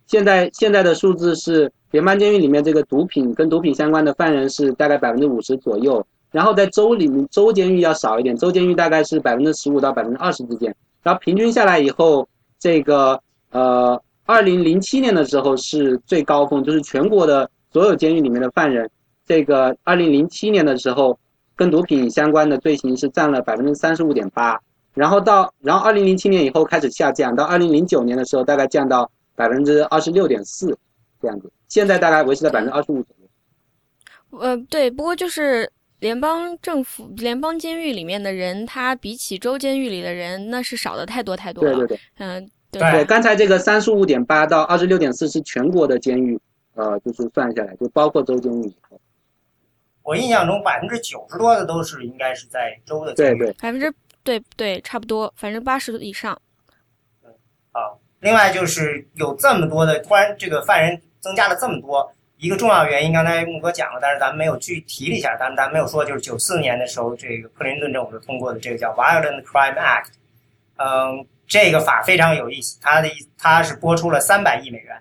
现在现在的数字是联邦监狱里面这个毒品跟毒品相关的犯人是大概百分之五十左右，然后在州里面州监狱要少一点，州监狱大概是百分之十五到百分之二十之间，然后平均下来以后，这个呃二零零七年的时候是最高峰，就是全国的所有监狱里面的犯人，这个二零零七年的时候跟毒品相关的罪行是占了百分之三十五点八，然后到然后二零零七年以后开始下降，到二零零九年的时候大概降到。百分之二十六点四，这样子，现在大概维持在百分之二十五左右。呃，对，不过就是联邦政府、联邦监狱里面的人，他比起州监狱里的人，那是少的太多太多了。对对对，嗯，对。刚才这个三十五点八到二十六点四是全国的监狱，呃，就是算下来，就包括州监狱。我印象中百分之九十多的都是应该是在州的监狱。对对，百分之对对差不多，反正八十以上。嗯，好。另外就是有这么多的，突然这个犯人增加了这么多，一个重要原因，刚才木哥讲了，但是咱们没有具提了一下，咱们咱没有说，就是九四年的时候，这个克林顿政府通过的这个叫 Violent Crime Act，嗯，这个法非常有意思，它的意它是拨出了三百亿美元，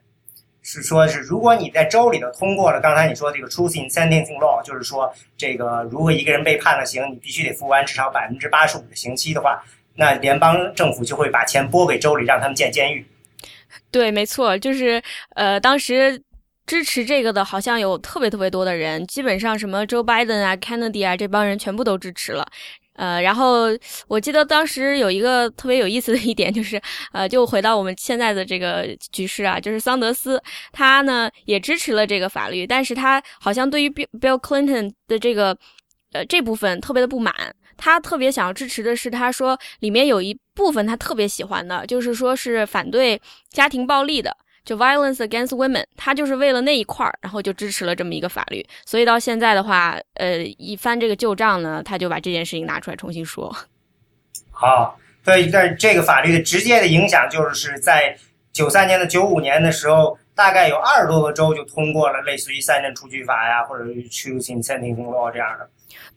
是说是如果你在州里头通过了刚才你说这个 Truth in Sentencing Law，就是说这个如果一个人被判了刑，你必须得服完至少百分之八十五的刑期的话，那联邦政府就会把钱拨给州里，让他们建监狱。对，没错，就是呃，当时支持这个的，好像有特别特别多的人，基本上什么 Joe Biden 啊、Kennedy 啊这帮人全部都支持了。呃，然后我记得当时有一个特别有意思的一点，就是呃，就回到我们现在的这个局势啊，就是桑德斯他呢也支持了这个法律，但是他好像对于 Bill Clinton 的这个呃这部分特别的不满。他特别想要支持的是，他说里面有一部分他特别喜欢的，就是说是反对家庭暴力的，就 violence against women。他就是为了那一块儿，然后就支持了这么一个法律。所以到现在的话，呃，一翻这个旧账呢，他就把这件事情拿出来重新说。好，对，但这个法律的直接的影响就是在九三年的九五年的时候，大概有二十多个州就通过了类似于三镇出局法呀，或者 choosing sentencing law 这样的。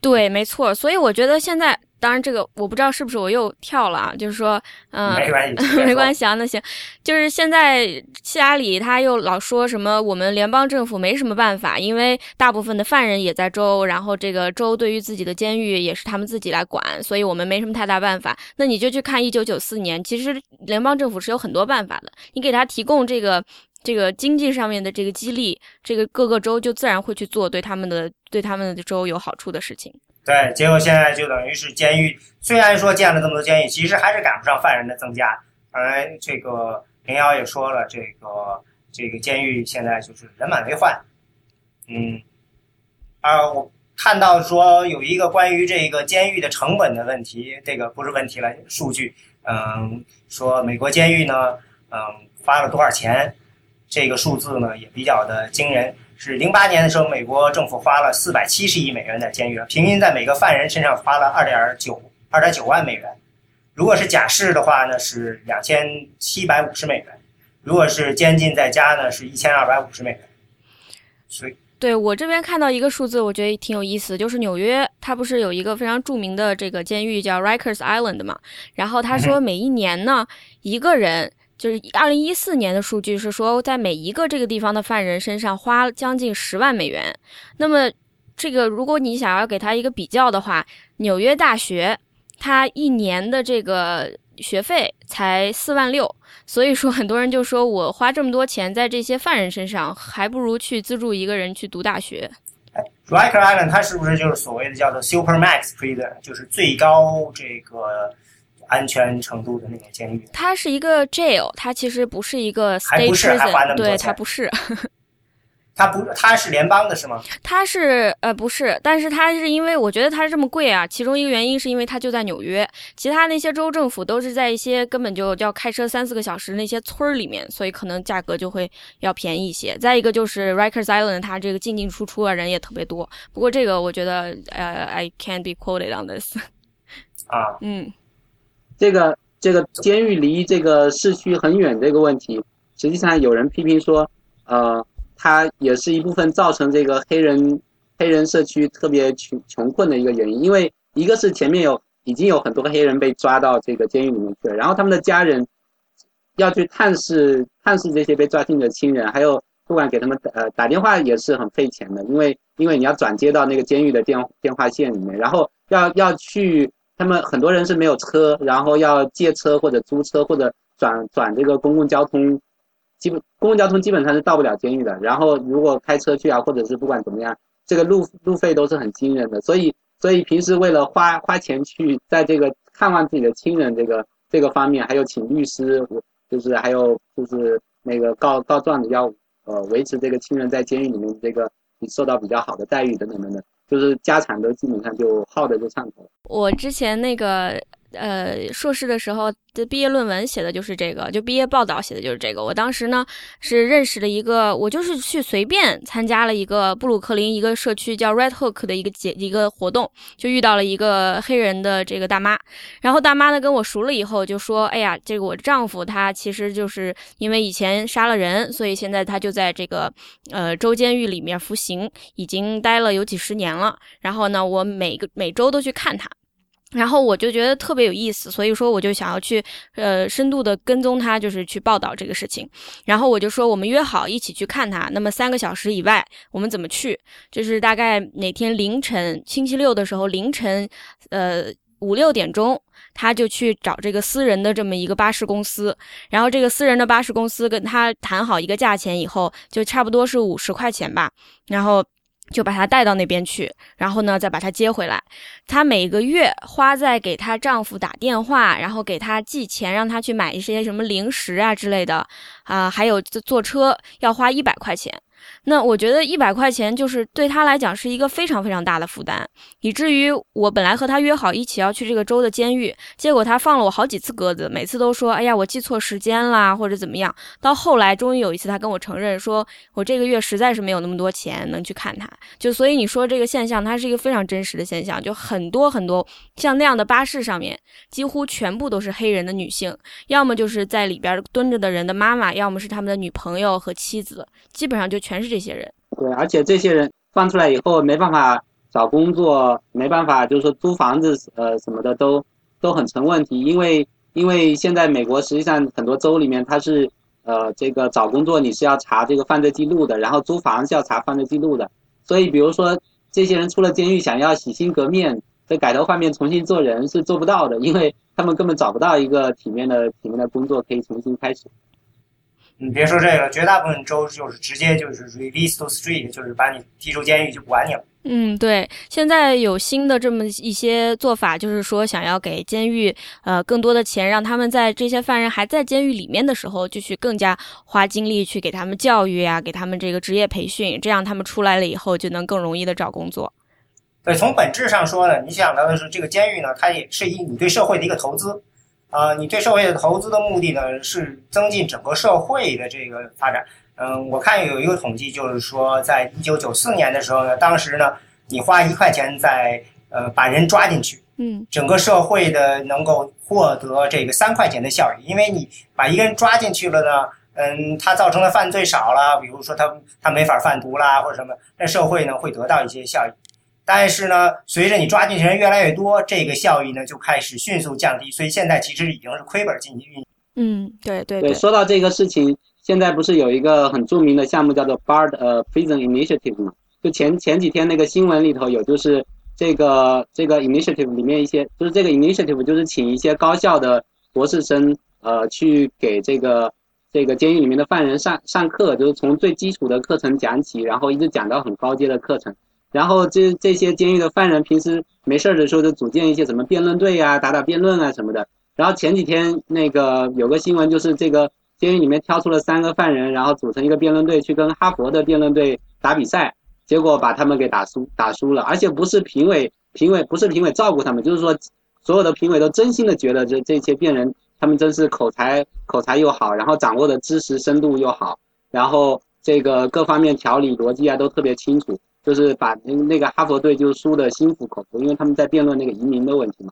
对，没错，所以我觉得现在，当然这个我不知道是不是我又跳了啊，就是说，嗯，没关系，没关系啊，那行，就是现在希拉里他又老说什么我们联邦政府没什么办法，因为大部分的犯人也在州，然后这个州对于自己的监狱也是他们自己来管，所以我们没什么太大办法。那你就去看一九九四年，其实联邦政府是有很多办法的，你给他提供这个。这个经济上面的这个激励，这个各个州就自然会去做对他们的对他们的州有好处的事情。对，结果现在就等于是监狱，虽然说建了这么多监狱，其实还是赶不上犯人的增加。刚才这个林瑶也说了，这个这个监狱现在就是人满为患。嗯，啊，我看到说有一个关于这个监狱的成本的问题，这个不是问题了，数据。嗯，说美国监狱呢，嗯，花了多少钱？这个数字呢也比较的惊人。是零八年的时候，美国政府花了四百七十亿美元在监狱，平均在每个犯人身上花了二点九二点九万美元。如果是假释的话呢，是两千七百五十美元；如果是监禁在家呢，是一千二百五十美元。所以，对我这边看到一个数字，我觉得挺有意思，就是纽约它不是有一个非常著名的这个监狱叫 Rikers Island 嘛？然后他说每一年呢，一个人。就是二零一四年的数据是说，在每一个这个地方的犯人身上花将近十万美元。那么，这个如果你想要给他一个比较的话，纽约大学他一年的这个学费才四万六，所以说很多人就说我花这么多钱在这些犯人身上，还不如去资助一个人去读大学。r i k e r Island，它是不是就是所谓的叫做 Super Max Prison，就是最高这个？安全程度的那个监狱，它是一个 jail，它其实不是一个 state prison，对，它不是。它不，它是联邦的是吗？它是呃不是，但是它是因为我觉得它是这么贵啊，其中一个原因是因为它就在纽约，其他那些州政府都是在一些根本就要开车三四个小时那些村儿里面，所以可能价格就会要便宜一些。再一个就是 Rikers Island，它这个进进出出啊人也特别多。不过这个我觉得呃，I can't be quoted on this。啊，嗯。这个这个监狱离这个市区很远这个问题，实际上有人批评说，呃，它也是一部分造成这个黑人黑人社区特别穷穷困的一个原因。因为一个是前面有已经有很多黑人被抓到这个监狱里面去了，然后他们的家人要去探视探视这些被抓进的亲人，还有不管给他们呃打电话也是很费钱的，因为因为你要转接到那个监狱的电电话线里面，然后要要去。他们很多人是没有车，然后要借车或者租车或者转转这个公共交通，基本公共交通基本上是到不了监狱的。然后如果开车去啊，或者是不管怎么样，这个路路费都是很惊人的。所以所以平时为了花花钱去在这个看望自己的亲人这个这个方面，还有请律师，就是还有就是那个告告状的要呃维持这个亲人在监狱里面这个受到比较好的待遇等等等等。就是家产都基本上就耗在这上头。我之前那个。呃，硕士的时候的毕业论文写的就是这个，就毕业报道写的就是这个。我当时呢是认识了一个，我就是去随便参加了一个布鲁克林一个社区叫 Red Hook 的一个节一个活动，就遇到了一个黑人的这个大妈。然后大妈呢跟我熟了以后就说：“哎呀，这个我丈夫他其实就是因为以前杀了人，所以现在他就在这个呃州监狱里面服刑，已经待了有几十年了。然后呢，我每个每周都去看他。”然后我就觉得特别有意思，所以说我就想要去，呃，深度的跟踪他，就是去报道这个事情。然后我就说我们约好一起去看他。那么三个小时以外，我们怎么去？就是大概哪天凌晨，星期六的时候凌晨，呃五六点钟，他就去找这个私人的这么一个巴士公司。然后这个私人的巴士公司跟他谈好一个价钱以后，就差不多是五十块钱吧。然后。就把她带到那边去，然后呢，再把她接回来。她每个月花在给她丈夫打电话，然后给她寄钱，让他去买一些什么零食啊之类的，啊，还有坐车要花一百块钱。那我觉得一百块钱就是对他来讲是一个非常非常大的负担，以至于我本来和他约好一起要去这个州的监狱，结果他放了我好几次鸽子，每次都说：“哎呀，我记错时间啦，或者怎么样。”到后来，终于有一次他跟我承认，说我这个月实在是没有那么多钱能去看他。就所以你说这个现象，它是一个非常真实的现象，就很多很多像那样的巴士上面，几乎全部都是黑人的女性，要么就是在里边蹲着的人的妈妈，要么是他们的女朋友和妻子，基本上就全是这。些人对，而且这些人放出来以后没办法找工作，没办法就是说租房子呃什么的都都很成问题，因为因为现在美国实际上很多州里面它是呃这个找工作你是要查这个犯罪记录的，然后租房是要查犯罪记录的，所以比如说这些人出了监狱想要洗心革面，这改头换面重新做人是做不到的，因为他们根本找不到一个体面的体面的工作可以重新开始。你别说这个，绝大部分州就是直接就是 release to street，就是把你踢出监狱就不管你了。嗯，对，现在有新的这么一些做法，就是说想要给监狱呃更多的钱，让他们在这些犯人还在监狱里面的时候，就去更加花精力去给他们教育啊，给他们这个职业培训，这样他们出来了以后就能更容易的找工作。对，从本质上说呢，你想到的是这个监狱呢，它也是一你对社会的一个投资，啊，你对社会的投资的目的呢是增进整个社会的这个发展。嗯，我看有一个统计，就是说，在一九九四年的时候呢，当时呢，你花一块钱在呃把人抓进去，嗯，整个社会的能够获得这个三块钱的效益，因为你把一个人抓进去了呢，嗯，他造成的犯罪少了，比如说他他没法贩毒啦或者什么，那社会呢会得到一些效益。但是呢，随着你抓进去人越来越多，这个效益呢就开始迅速降低，所以现在其实已经是亏本进行运营。嗯，对对对，说到这个事情。现在不是有一个很著名的项目叫做 Bard 呃 Prison Initiative 吗？就前前几天那个新闻里头有，就是这个这个 initiative 里面一些，就是这个 initiative 就是请一些高校的博士生呃去给这个这个监狱里面的犯人上上课，就是从最基础的课程讲起，然后一直讲到很高阶的课程。然后这这些监狱的犯人平时没事儿的时候就组建一些什么辩论队呀，打打辩论啊什么的。然后前几天那个有个新闻就是这个。监狱里面挑出了三个犯人，然后组成一个辩论队去跟哈佛的辩论队打比赛，结果把他们给打输打输了，而且不是评委评委不是评委照顾他们，就是说所有的评委都真心的觉得这这些辩人他们真是口才口才又好，然后掌握的知识深度又好，然后这个各方面条理逻辑啊都特别清楚，就是把那那个哈佛队就输的心服口服，因为他们在辩论那个移民的问题嘛，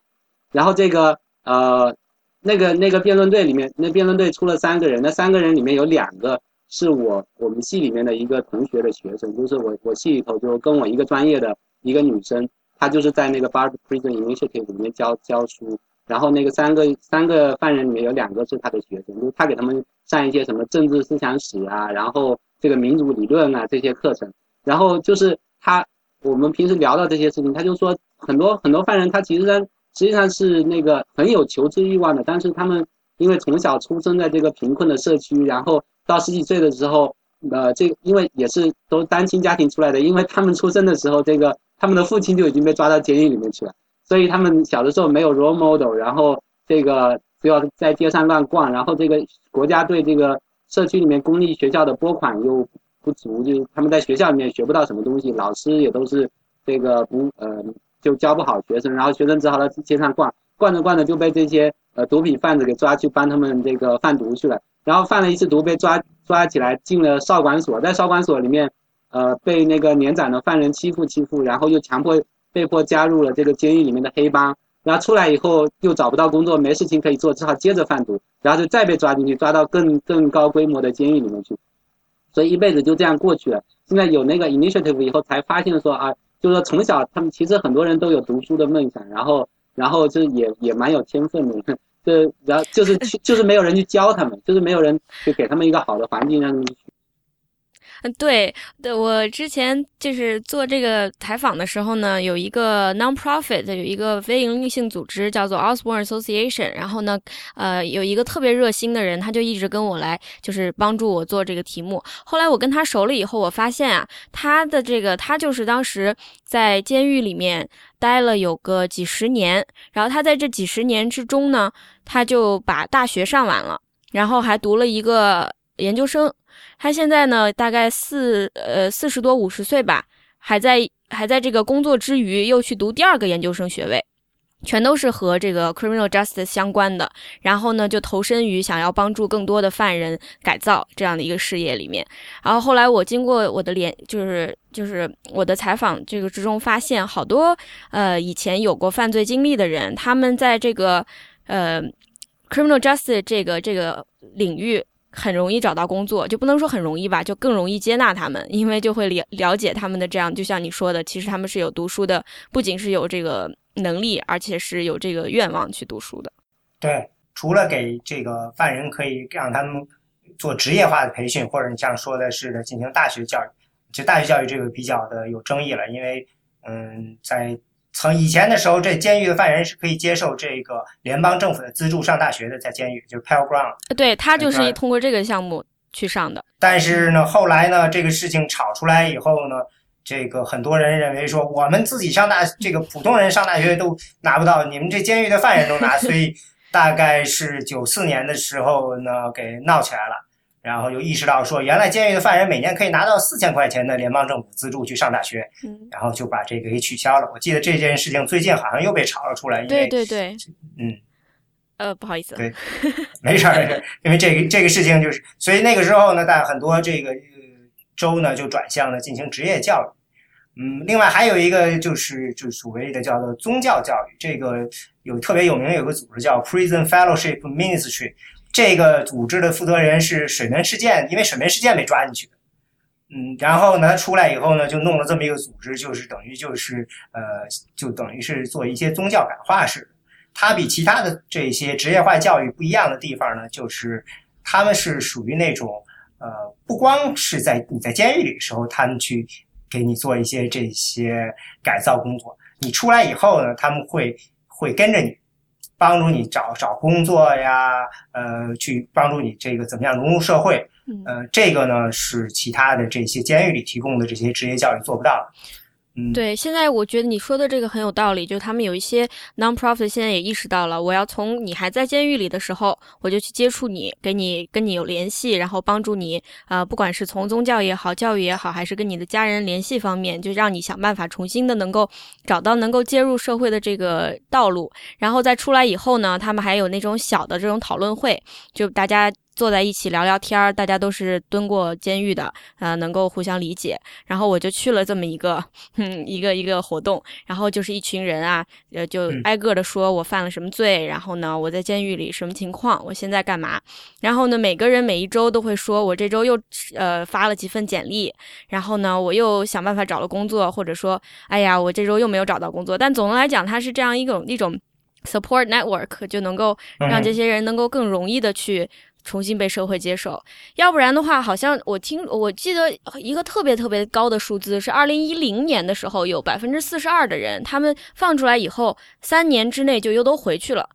然后这个呃。那个那个辩论队里面，那辩论队出了三个人，那三个人里面有两个是我我们系里面的一个同学的学生，就是我我系里头就跟我一个专业的一个女生，她就是在那个 Bard Prison Initiative 里面教教书，然后那个三个三个犯人里面有两个是她的学生，就是她给他们上一些什么政治思想史啊，然后这个民主理论啊这些课程，然后就是他我们平时聊到这些事情，他就说很多很多犯人他其实。实际上是那个很有求知欲望的，但是他们因为从小出生在这个贫困的社区，然后到十几岁的时候，呃，这因为也是都单亲家庭出来的，因为他们出生的时候，这个他们的父亲就已经被抓到监狱里面去了，所以他们小的时候没有 role model，然后这个只要在街上乱逛，然后这个国家对这个社区里面公立学校的拨款又不足，就是他们在学校里面学不到什么东西，老师也都是这个不呃。就教不好学生，然后学生只好在街上逛，逛着逛着就被这些呃毒品贩子给抓去帮他们这个贩毒去了。然后贩了一次毒被抓抓起来进了少管所，在少管所里面，呃被那个年长的犯人欺负欺负，然后又强迫被迫加入了这个监狱里面的黑帮。然后出来以后又找不到工作，没事情可以做，只好接着贩毒，然后就再被抓进去，抓到更更高规模的监狱里面去。所以一辈子就这样过去了。现在有那个 initiative 以后才发现说啊。就是说，从小他们其实很多人都有读书的梦想，然后，然后就也也蛮有天分的，这然后就是就是没有人去教他们，就是没有人去给他们一个好的环境让他们去。对，对我之前就是做这个采访的时候呢，有一个 non-profit，有一个非营利性组织叫做 Osborne Association，然后呢，呃，有一个特别热心的人，他就一直跟我来，就是帮助我做这个题目。后来我跟他熟了以后，我发现啊，他的这个他就是当时在监狱里面待了有个几十年，然后他在这几十年之中呢，他就把大学上完了，然后还读了一个研究生。他现在呢，大概四呃四十多五十岁吧，还在还在这个工作之余，又去读第二个研究生学位，全都是和这个 criminal justice 相关的。然后呢，就投身于想要帮助更多的犯人改造这样的一个事业里面。然后后来我经过我的联，就是就是我的采访这个之中，发现好多呃以前有过犯罪经历的人，他们在这个呃 criminal justice 这个这个领域。很容易找到工作，就不能说很容易吧，就更容易接纳他们，因为就会了了解他们的这样，就像你说的，其实他们是有读书的，不仅是有这个能力，而且是有这个愿望去读书的。对，除了给这个犯人可以让他们做职业化的培训，或者你像说的是的进行大学教育，其实大学教育这个比较的有争议了，因为嗯，在。从以前的时候，这监狱的犯人是可以接受这个联邦政府的资助上大学的，在监狱就是 Pell Grant。对他就是通过这个项目去上的。但是呢，后来呢，这个事情炒出来以后呢，这个很多人认为说，我们自己上大，这个普通人上大学都拿不到，你们这监狱的犯人都拿，所以大概是九四年的时候呢，给闹起来了。然后又意识到说，原来监狱的犯人每年可以拿到四千块钱的联邦政府资助去上大学，然后就把这个给取消了。我记得这件事情最近好像又被炒了出来，对对对，嗯，呃，不好意思，对，没事儿没事，因为这个这个事情就是，所以那个时候呢，大很多这个州呢就转向了进行职业教育，嗯，另外还有一个就是就所谓的叫做宗教教育，这个有特别有名有个组织叫 Prison Fellowship Ministry。这个组织的负责人是水门事件，因为水门事件被抓进去的，嗯，然后呢，他出来以后呢，就弄了这么一个组织，就是等于就是呃，就等于是做一些宗教感化式的。他比其他的这些职业化教育不一样的地方呢，就是他们是属于那种呃，不光是在你在监狱里的时候，他们去给你做一些这些改造工作，你出来以后呢，他们会会跟着你。帮助你找找工作呀，呃，去帮助你这个怎么样融入社会，呃，这个呢是其他的这些监狱里提供的这些职业教育做不到的。对，现在我觉得你说的这个很有道理，就他们有一些 non-profit 现在也意识到了，我要从你还在监狱里的时候，我就去接触你，给你跟你有联系，然后帮助你，呃，不管是从宗教也好，教育也好，还是跟你的家人联系方面，就让你想办法重新的能够找到能够接入社会的这个道路，然后再出来以后呢，他们还有那种小的这种讨论会，就大家。坐在一起聊聊天儿，大家都是蹲过监狱的，呃，能够互相理解。然后我就去了这么一个，嗯，一个一个活动，然后就是一群人啊，呃，就挨个的说我犯了什么罪，然后呢，我在监狱里什么情况，我现在干嘛。然后呢，每个人每一周都会说，我这周又呃发了几份简历，然后呢，我又想办法找了工作，或者说，哎呀，我这周又没有找到工作。但总的来讲，它是这样一种一种 support network，就能够让这些人能够更容易的去。重新被社会接受，要不然的话，好像我听我记得一个特别特别高的数字是二零一零年的时候，有百分之四十二的人，他们放出来以后，三年之内就又都回去了。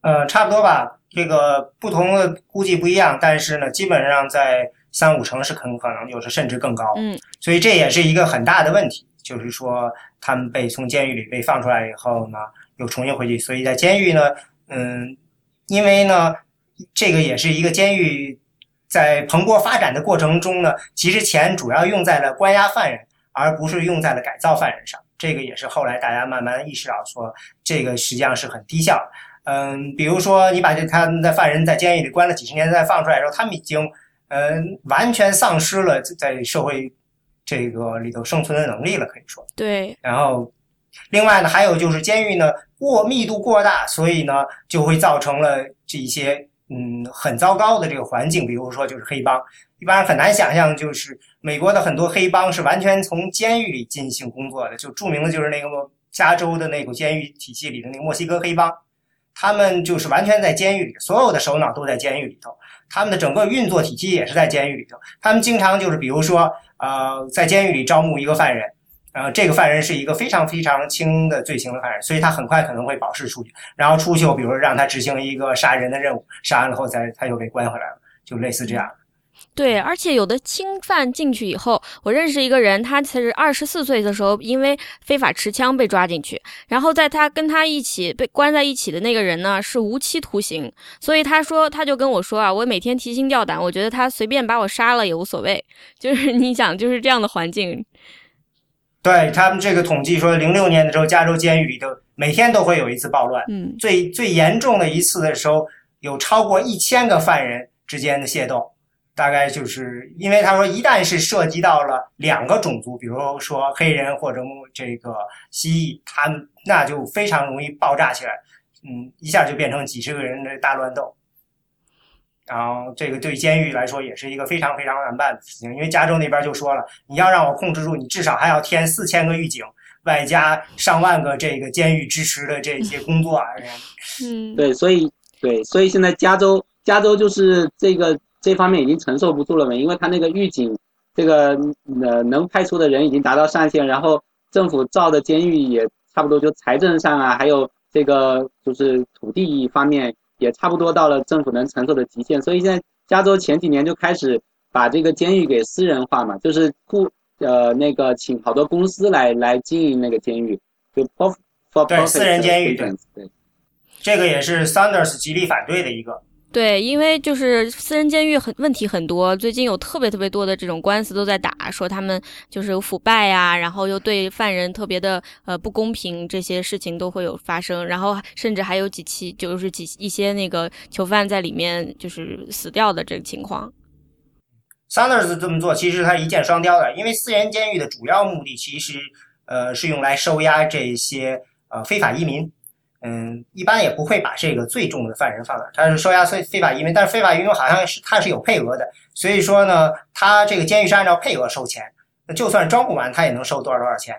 呃，差不多吧，这个不同的估计不一样，但是呢，基本上在三五成是很可能，有时甚至更高。嗯，所以这也是一个很大的问题，就是说他们被从监狱里被放出来以后呢，又重新回去，所以在监狱呢，嗯，因为呢。这个也是一个监狱在蓬勃发展的过程中呢，其实钱主要用在了关押犯人，而不是用在了改造犯人上。这个也是后来大家慢慢意识到，说这个实际上是很低效。嗯，比如说你把这他们的犯人在监狱里关了几十年，再放出来的时候，他们已经嗯完全丧失了在社会这个里头生存的能力了，可以说。对。然后，另外呢，还有就是监狱呢过密度过大，所以呢就会造成了这一些。嗯，很糟糕的这个环境，比如说就是黑帮，一般人很难想象，就是美国的很多黑帮是完全从监狱里进行工作的。就著名的就是那个加州的那个监狱体系里的那个墨西哥黑帮，他们就是完全在监狱里，所有的首脑都在监狱里头，他们的整个运作体系也是在监狱里头。他们经常就是比如说，呃，在监狱里招募一个犯人。然后，这个犯人是一个非常非常轻的罪行的犯人，所以他很快可能会保释出去，然后出去，比如说让他执行一个杀人的任务，杀完了后再他又被关回来了，就类似这样。对，而且有的轻犯进去以后，我认识一个人，他其实二十四岁的时候因为非法持枪被抓进去，然后在他跟他一起被关在一起的那个人呢是无期徒刑，所以他说他就跟我说啊，我每天提心吊胆，我觉得他随便把我杀了也无所谓，就是你想就是这样的环境。对他们这个统计说，零六年的时候，加州监狱里头每天都会有一次暴乱。嗯，最最严重的一次的时候，有超过一千个犯人之间的械斗。大概就是因为他说，一旦是涉及到了两个种族，比如说黑人或者这个蜥蜴，他们那就非常容易爆炸起来。嗯，一下就变成几十个人的大乱斗。然后这个对监狱来说也是一个非常非常难办的事情，因为加州那边就说了，你要让我控制住，你至少还要添四千个狱警，外加上万个这个监狱支持的这些工作啊。嗯，对，所以对，所以现在加州加州就是这个这方面已经承受不住了嘛，因为他那个狱警这个呃能派出的人已经达到上限，然后政府造的监狱也差不多，就财政上啊，还有这个就是土地方面。也差不多到了政府能承受的极限，所以现在加州前几年就开始把这个监狱给私人化嘛，就是雇呃那个请好多公司来来经营那个监狱，就 for for 对私人监狱对对，这个也是 Sanders 极力反对的一个。对，因为就是私人监狱很问题很多，最近有特别特别多的这种官司都在打，说他们就是腐败呀，然后又对犯人特别的呃不公平，这些事情都会有发生，然后甚至还有几期就是几一些那个囚犯在里面就是死掉的这个情况。Sanders 这么做其实他一箭双雕的，因为私人监狱的主要目的其实呃是用来收押这些呃非法移民。嗯，一般也不会把这个最重的犯人放那儿，他是收押非非法移民，但是非法移民好像是他是有配额的，所以说呢，他这个监狱是按照配额收钱，那就算装不完，他也能收多少多少钱。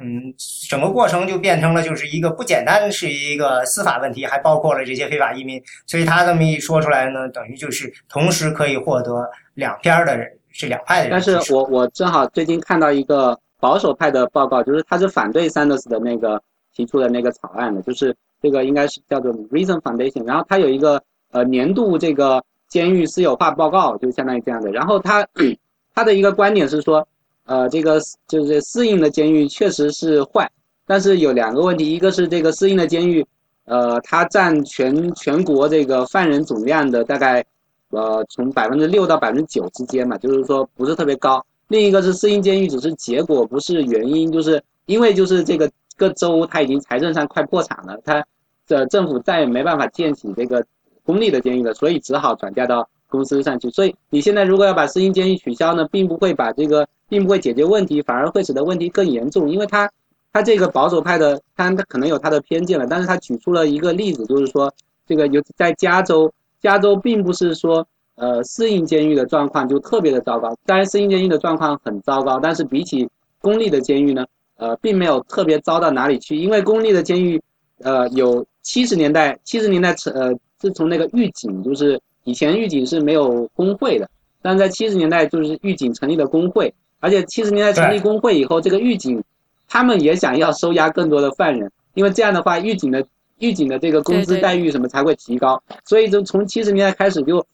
嗯，整个过程就变成了就是一个不简单是一个司法问题，还包括了这些非法移民，所以他这么一说出来呢，等于就是同时可以获得两边的人，是两派的人。但是我我正好最近看到一个保守派的报告，就是他是反对 Sanders 的那个。提出的那个草案的，就是这个应该是叫做 Reason Foundation，然后它有一个呃年度这个监狱私有化报告，就相当于这样的。然后它 它的一个观点是说，呃，这个就是私营的监狱确实是坏，但是有两个问题，一个是这个私营的监狱，呃，它占全全国这个犯人总量的大概呃从百分之六到百分之九之间嘛，就是说不是特别高。另一个是私营监狱只是结果，不是原因，就是因为就是这个。各州他已经财政上快破产了，他的政府再也没办法建起这个公立的监狱了，所以只好转嫁到公司上去。所以你现在如果要把私营监狱取消呢，并不会把这个，并不会解决问题，反而会使得问题更严重。因为他他这个保守派的，他他可能有他的偏见了，但是他举出了一个例子，就是说这个有在加州，加州并不是说呃私营监狱的状况就特别的糟糕，当然私营监狱的状况很糟糕，但是比起公立的监狱呢？呃，并没有特别糟到哪里去，因为公立的监狱，呃，有七十年代，七十年代成，呃，自从那个狱警，就是以前狱警是没有工会的，但在七十年代就是狱警成立了工会，而且七十年代成立工会以后，这个狱警，他们也想要收押更多的犯人，因为这样的话，狱警的狱警的这个工资待遇什么才会提高，所以就从七十年代开始就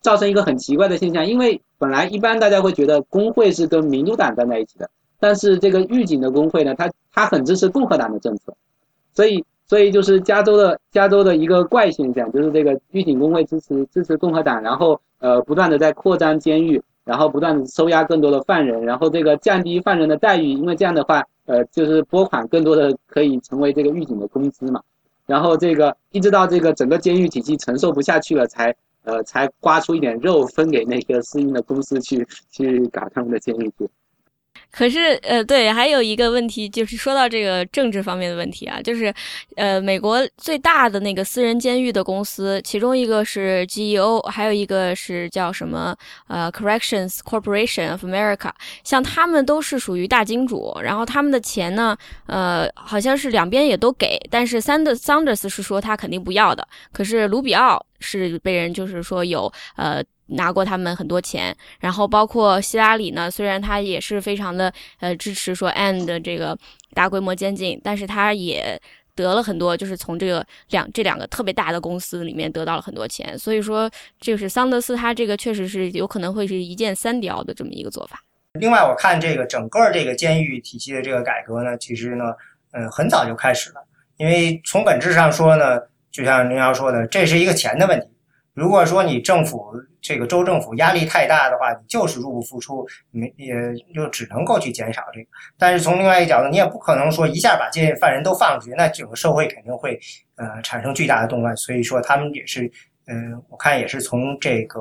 造成一个很奇怪的现象，因为本来一般大家会觉得工会是跟民主党站在一起的。但是这个狱警的工会呢，他他很支持共和党的政策，所以所以就是加州的加州的一个怪现象，就是这个狱警工会支持支持共和党，然后呃不断的在扩张监狱，然后不断的收押更多的犯人，然后这个降低犯人的待遇，因为这样的话呃就是拨款更多的可以成为这个狱警的工资嘛，然后这个一直到这个整个监狱体系承受不下去了，才呃才刮出一点肉分给那个私营的公司去去搞他们的监狱去。可是，呃，对，还有一个问题，就是说到这个政治方面的问题啊，就是，呃，美国最大的那个私人监狱的公司，其中一个是 GEO，还有一个是叫什么，呃，Corrections Corporation of America，像他们都是属于大金主，然后他们的钱呢，呃，好像是两边也都给，但是 Sanders 是说他肯定不要的，可是卢比奥是被人就是说有，呃。拿过他们很多钱，然后包括希拉里呢，虽然他也是非常的呃支持说 and 这个大规模监禁，但是他也得了很多，就是从这个两这两个特别大的公司里面得到了很多钱，所以说就是桑德斯他这个确实是有可能会是一箭三雕的这么一个做法。另外，我看这个整个这个监狱体系的这个改革呢，其实呢，嗯，很早就开始了，因为从本质上说呢，就像林瑶说的，这是一个钱的问题。如果说你政府这个州政府压力太大的话，你就是入不敷出，没也就只能够去减少这个。但是从另外一个角度，你也不可能说一下把这些犯人都放出去，那整个社会肯定会呃产生巨大的动乱。所以说他们也是，嗯，我看也是从这个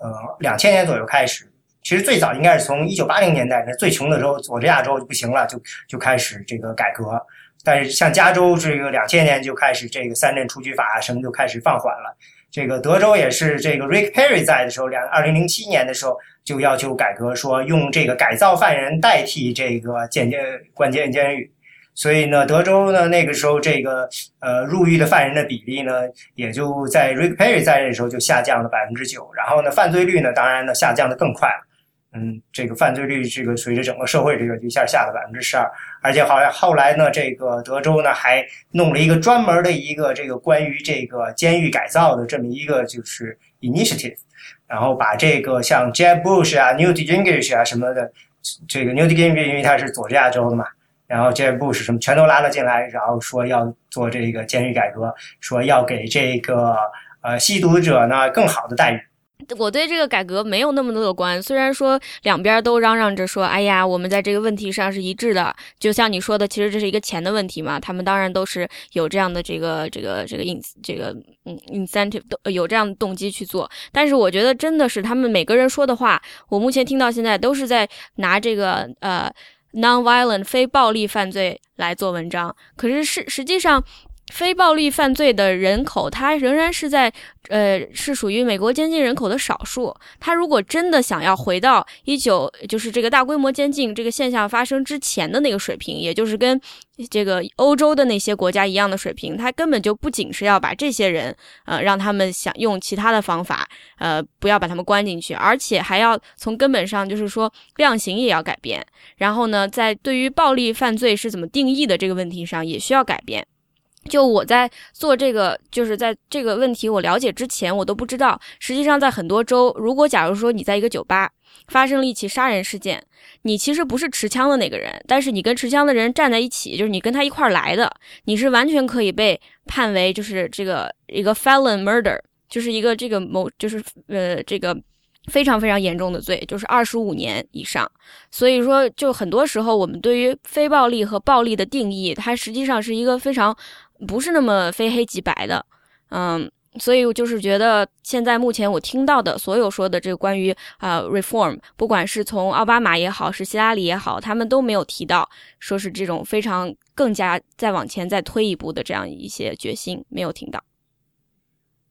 呃两千年左右开始，其实最早应该是从一九八零年代，那最穷的时候佐治亚州就不行了，就就开始这个改革。但是像加州这个两千年就开始这个三镇出局法啊什么就开始放缓了。这个德州也是，这个 Rick Perry 在的时候，两二零零七年的时候就要求改革，说用这个改造犯人代替这个监监关监监狱。所以呢，德州呢那个时候这个呃入狱的犯人的比例呢，也就在 Rick Perry 在任的时候就下降了百分之九。然后呢，犯罪率呢，当然呢下降的更快了。嗯，这个犯罪率这个随着整个社会这个一下下了百分之十二，而且好像后来呢，这个德州呢还弄了一个专门的一个这个关于这个监狱改造的这么一个就是 initiative，然后把这个像 Jeb Bush 啊、Newt Gingrich 啊什么的，这个 Newt Gingrich 因为他是佐治亚州的嘛，然后 Jeb Bush 什么全都拉了进来，然后说要做这个监狱改革，说要给这个呃吸毒者呢更好的待遇。我对这个改革没有那么乐观。虽然说两边都嚷嚷着说，哎呀，我们在这个问题上是一致的，就像你说的，其实这是一个钱的问题嘛。他们当然都是有这样的这个这个这个 in 这个嗯 incentive 都有这样的动机去做。但是我觉得真的是他们每个人说的话，我目前听到现在都是在拿这个呃 non-violent 非暴力犯罪来做文章。可是实实际上。非暴力犯罪的人口，它仍然是在，呃，是属于美国监禁人口的少数。他如果真的想要回到一九，就是这个大规模监禁这个现象发生之前的那个水平，也就是跟这个欧洲的那些国家一样的水平，他根本就不仅是要把这些人，呃，让他们想用其他的方法，呃，不要把他们关进去，而且还要从根本上就是说量刑也要改变。然后呢，在对于暴力犯罪是怎么定义的这个问题上，也需要改变。就我在做这个，就是在这个问题我了解之前，我都不知道。实际上，在很多州，如果假如说你在一个酒吧发生了一起杀人事件，你其实不是持枪的那个人，但是你跟持枪的人站在一起，就是你跟他一块儿来的，你是完全可以被判为就是这个一个 felon murder，就是一个这个某就是呃这个非常非常严重的罪，就是二十五年以上。所以说，就很多时候我们对于非暴力和暴力的定义，它实际上是一个非常。不是那么非黑即白的，嗯，所以我就是觉得现在目前我听到的所有说的这个关于啊 reform，不管是从奥巴马也好，是希拉里也好，他们都没有提到说是这种非常更加再往前再推一步的这样一些决心，没有听到。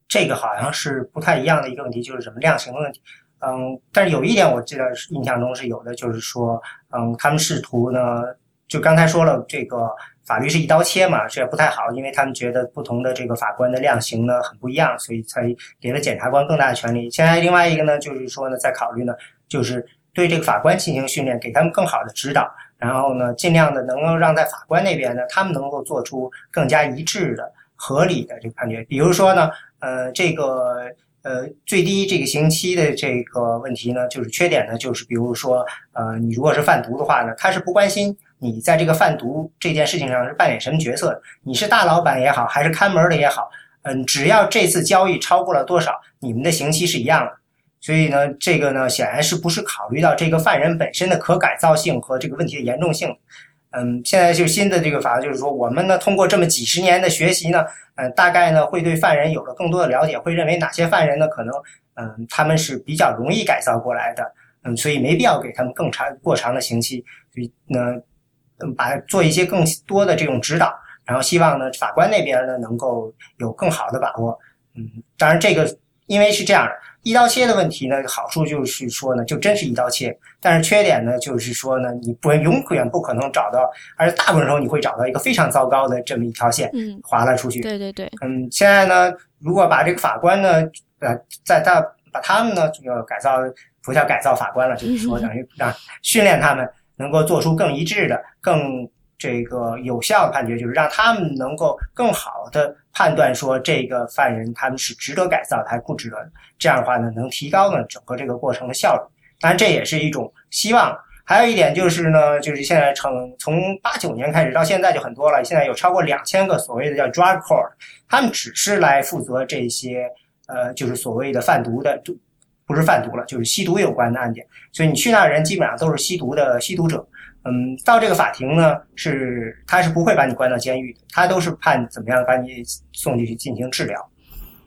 这个好像是不太一样的一个问题，就是什么量刑的问题。嗯，但是有一点我记得印象中是有的，就是说，嗯，他们试图呢，就刚才说了这个。法律是一刀切嘛，这也不太好，因为他们觉得不同的这个法官的量刑呢很不一样，所以才给了检察官更大的权利。现在另外一个呢，就是说呢，在考虑呢，就是对这个法官进行训练，给他们更好的指导，然后呢，尽量的能够让在法官那边呢，他们能够做出更加一致的、合理的这个判决。比如说呢，呃，这个呃最低这个刑期的这个问题呢，就是缺点呢，就是比如说，呃，你如果是贩毒的话呢，他是不关心。你在这个贩毒这件事情上是扮演什么角色？你是大老板也好，还是看门的也好，嗯，只要这次交易超过了多少，你们的刑期是一样的。所以呢，这个呢，显然是不是考虑到这个犯人本身的可改造性和这个问题的严重性。嗯，现在就新的这个法，就是说我们呢，通过这么几十年的学习呢，嗯，大概呢，会对犯人有了更多的了解，会认为哪些犯人呢，可能嗯，他们是比较容易改造过来的，嗯，所以没必要给他们更长过长的刑期。所以呢。嗯，把做一些更多的这种指导，然后希望呢，法官那边呢能够有更好的把握。嗯，当然这个因为是这样的，一刀切的问题呢，好处就是说呢，就真是一刀切。但是缺点呢，就是说呢，你不永远不可能找到，而且大部分时候你会找到一个非常糟糕的这么一条线，嗯，划了出去。对对对。嗯，现在呢，如果把这个法官呢，呃，在他把他们呢这个改造，不叫改造法官了，就是说等于让训练他们。能够做出更一致的、更这个有效的判决，就是让他们能够更好的判断说这个犯人他们是值得改造的还是不值得。这样的话呢，能提高呢整个这个过程的效率。当然，这也是一种希望。还有一点就是呢，就是现在从从八九年开始到现在就很多了，现在有超过两千个所谓的叫 drug court，他们只是来负责这些呃，就是所谓的贩毒的。不是贩毒了，就是吸毒有关的案件，所以你去那人基本上都是吸毒的吸毒者。嗯，到这个法庭呢，是他是不会把你关到监狱的，他都是判怎么样把你送进去进行治疗。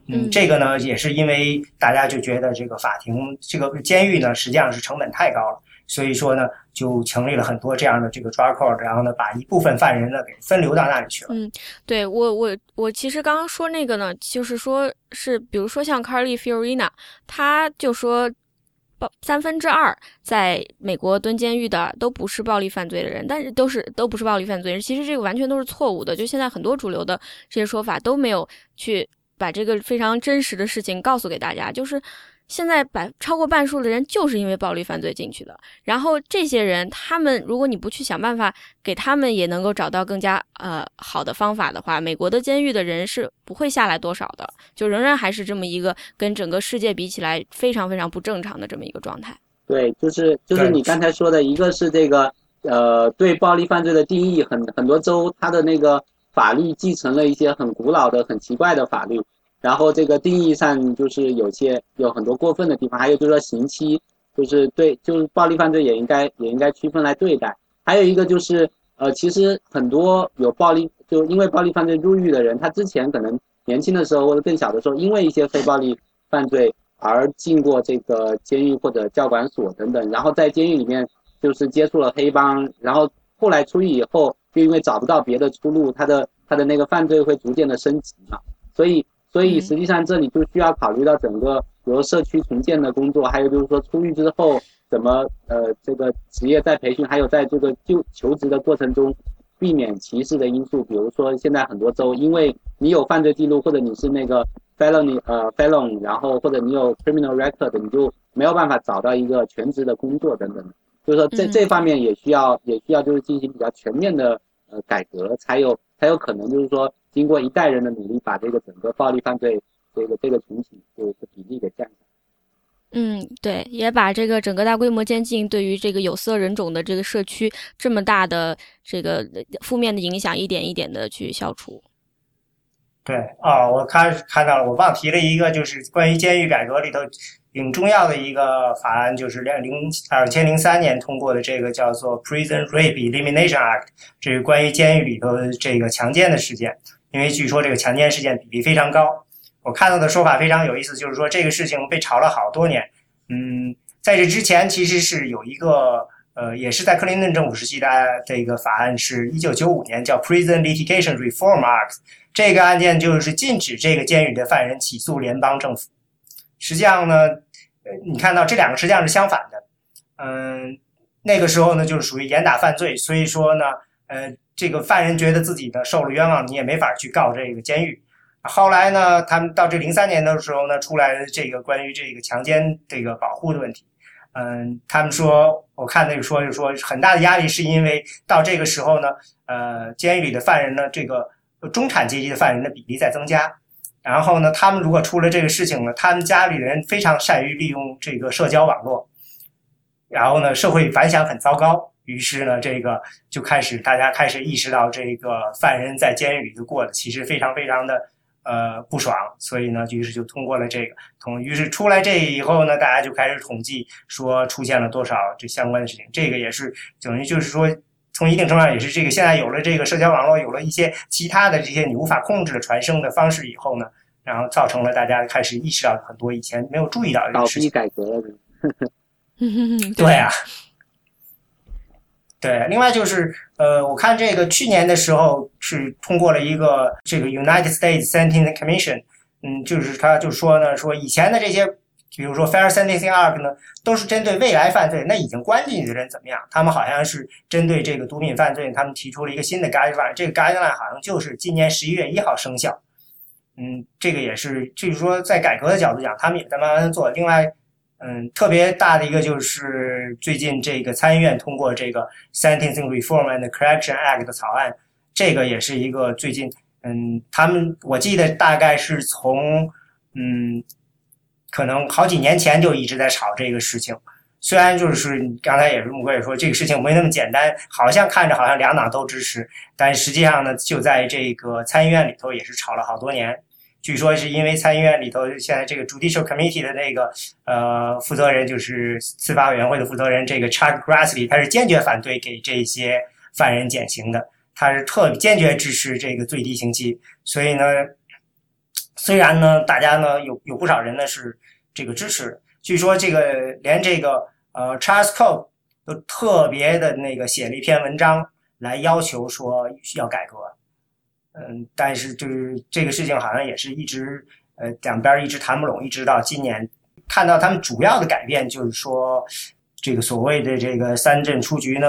嗯，这个呢也是因为大家就觉得这个法庭这个监狱呢实际上是成本太高了。所以说呢，就成立了很多这样的这个抓扣然后呢，把一部分犯人呢给分流到那里去了。嗯，对我我我其实刚刚说那个呢，就是说是比如说像 Carly Fiorina，他就说，暴三分之二在美国蹲监狱的都不是暴力犯罪的人，但是都是都不是暴力犯罪人。其实这个完全都是错误的。就现在很多主流的这些说法都没有去把这个非常真实的事情告诉给大家，就是。现在百超过半数的人就是因为暴力犯罪进去的。然后这些人，他们如果你不去想办法给他们也能够找到更加呃好的方法的话，美国的监狱的人是不会下来多少的，就仍然还是这么一个跟整个世界比起来非常非常不正常的这么一个状态。对，就是就是你刚才说的一个是这个呃对暴力犯罪的定义，很很多州它的那个法律继承了一些很古老的、很奇怪的法律。然后这个定义上就是有些有很多过分的地方，还有就是说刑期，就是对，就是暴力犯罪也应该也应该区分来对待。还有一个就是呃，其实很多有暴力就因为暴力犯罪入狱的人，他之前可能年轻的时候或者更小的时候，因为一些非暴力犯罪而进过这个监狱或者教管所等等，然后在监狱里面就是接触了黑帮，然后后来出狱以后，就因为找不到别的出路，他的他的那个犯罪会逐渐的升级嘛，所以。所以实际上这里就需要考虑到整个，比如社区重建的工作，还有就是说出狱之后怎么呃这个职业再培训，还有在这个就求职的过程中避免歧视的因素。比如说现在很多州，因为你有犯罪记录或者你是那个 felony 呃 felon，然后或者你有 criminal record，你就没有办法找到一个全职的工作等等。就是说这这方面也需要也需要就是进行比较全面的呃改革，才有才有可能就是说。经过一代人的努力，把这个整个暴力犯罪这个这个群体就是比例给降下来。嗯，对，也把这个整个大规模监禁对于这个有色人种的这个社区这么大的这个负面的影响，一点一点的去消除。对，哦，我看看到了，我忘提了一个，就是关于监狱改革里头。挺重要的一个法案就是两零二千零三年通过的这个叫做 Prison Rape Elimination Act，这是关于监狱里头这个强奸的事件。因为据说这个强奸事件比例非常高，我看到的说法非常有意思，就是说这个事情被炒了好多年。嗯，在这之前其实是有一个呃，也是在克林顿政府时期的这个法案，是一九九五年叫 Prison Litigation Reform Act，这个案件就是禁止这个监狱的犯人起诉联邦政府。实际上呢，呃，你看到这两个实际上是相反的，嗯，那个时候呢就是属于严打犯罪，所以说呢，呃，这个犯人觉得自己呢受了冤枉，你也没法去告这个监狱。后来呢，他们到这零三年的时候呢，出来这个关于这个强奸这个保护的问题，嗯，他们说，我看那个说就说很大的压力是因为到这个时候呢，呃，监狱里的犯人呢，这个中产阶级的犯人的比例在增加。然后呢，他们如果出了这个事情呢，他们家里人非常善于利用这个社交网络，然后呢，社会反响很糟糕，于是呢，这个就开始大家开始意识到这个犯人在监狱里头过的其实非常非常的呃不爽，所以呢，于是就通过了这个统，于是出来这以后呢，大家就开始统计说出现了多少这相关的事情，这个也是等于就是说。从一定程度上也是这个，现在有了这个社交网络，有了一些其他的这些你无法控制的传声的方式以后呢，然后造成了大家开始意识到很多以前没有注意到的事情。改革了，对啊，对。另外就是，呃，我看这个去年的时候是通过了一个这个 United States Sentencing Commission，嗯，就是他就说呢，说以前的这些。比如说，Fair Sentencing Act 呢，都是针对未来犯罪，那已经关进去的人怎么样？他们好像是针对这个毒品犯罪，他们提出了一个新的 guideline，这个 guideline 好像就是今年十一月一号生效。嗯，这个也是，就是说在改革的角度讲，他们也在慢慢做。另外，嗯，特别大的一个就是最近这个参议院通过这个 Sentencing Reform and Correction Act 的草案，这个也是一个最近，嗯，他们我记得大概是从，嗯。可能好几年前就一直在吵这个事情，虽然就是刚才也是木哥也说这个事情没那么简单，好像看着好像两党都支持，但实际上呢，就在这个参议院里头也是吵了好多年。据说是因为参议院里头现在这个 Judicial Committee 的那个呃负责人就是司法委员会的负责人这个 Chuck Grassley，他是坚决反对给这些犯人减刑的，他是特坚决支持这个最低刑期，所以呢。虽然呢，大家呢有有不少人呢是这个支持，据说这个连这个呃 Charles Cole 都特别的那个写了一篇文章来要求说要改革，嗯，但是就是这个事情好像也是一直呃两边一直谈不拢，一直到今年看到他们主要的改变就是说这个所谓的这个三镇出局呢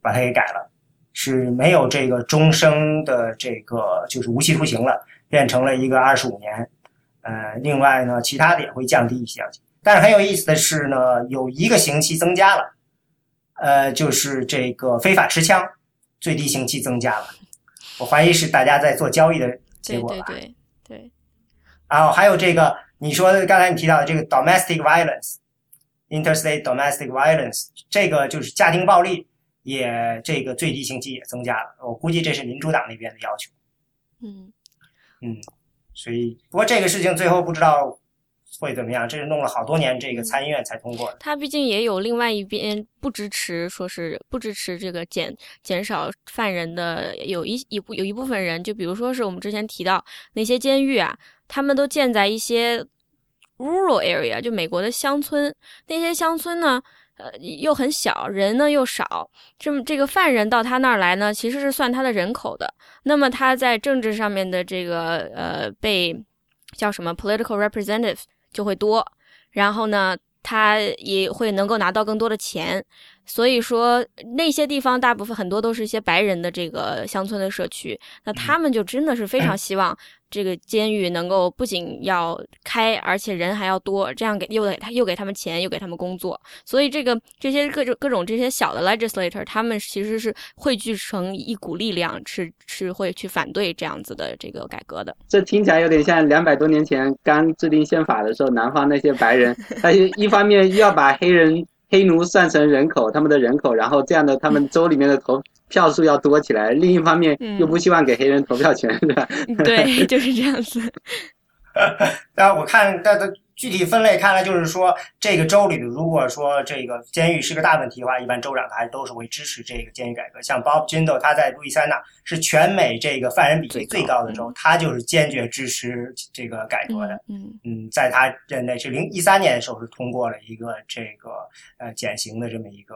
把它给改了，是没有这个终生的这个就是无期徒刑了。变成了一个二十五年，呃，另外呢，其他的也会降低一些。但是很有意思的是呢，有一个刑期增加了，呃，就是这个非法持枪最低刑期增加了。我怀疑是大家在做交易的结果吧。对对对。然后还有这个，你说刚才你提到的这个 domestic violence，interstate domestic violence，这个就是家庭暴力，也这个最低刑期也增加了。我估计这是民主党那边的要求。嗯嗯，所以不过这个事情最后不知道。会怎么样？这是弄了好多年，这个参议院才通过。他毕竟也有另外一边不支持，说是不支持这个减减少犯人的，有一一部有一部分人，就比如说是我们之前提到那些监狱啊，他们都建在一些 rural area，就美国的乡村。那些乡村呢，呃，又很小，人呢又少，这么这个犯人到他那儿来呢，其实是算他的人口的。那么他在政治上面的这个呃被叫什么 political representative。就会多，然后呢，他也会能够拿到更多的钱。所以说，那些地方大部分很多都是一些白人的这个乡村的社区，那他们就真的是非常希望这个监狱能够不仅要开，而且人还要多，这样给又给他又给他们钱，又给他们工作。所以这个这些各种各种这些小的 legislator，他们其实是汇聚成一股力量，是是会去反对这样子的这个改革的。这听起来有点像两百多年前刚制定宪法的时候，南方那些白人，他一方面又要把黑人。黑奴算成人口，他们的人口，然后这样的他们州里面的投票数要多起来。另一方面又不希望给黑人投票权，是吧？对，就是这样子。然后我看它的具体分类，看来就是说，这个州里，如果说这个监狱是个大问题的话，一般州长他都是会支持这个监狱改革。像 Bob Jindal，他在路易斯安那是全美这个犯人比例最高的州，他就是坚决支持这个改革的。嗯嗯，在他任内是零一三年的时候是通过了一个这个呃减刑的这么一个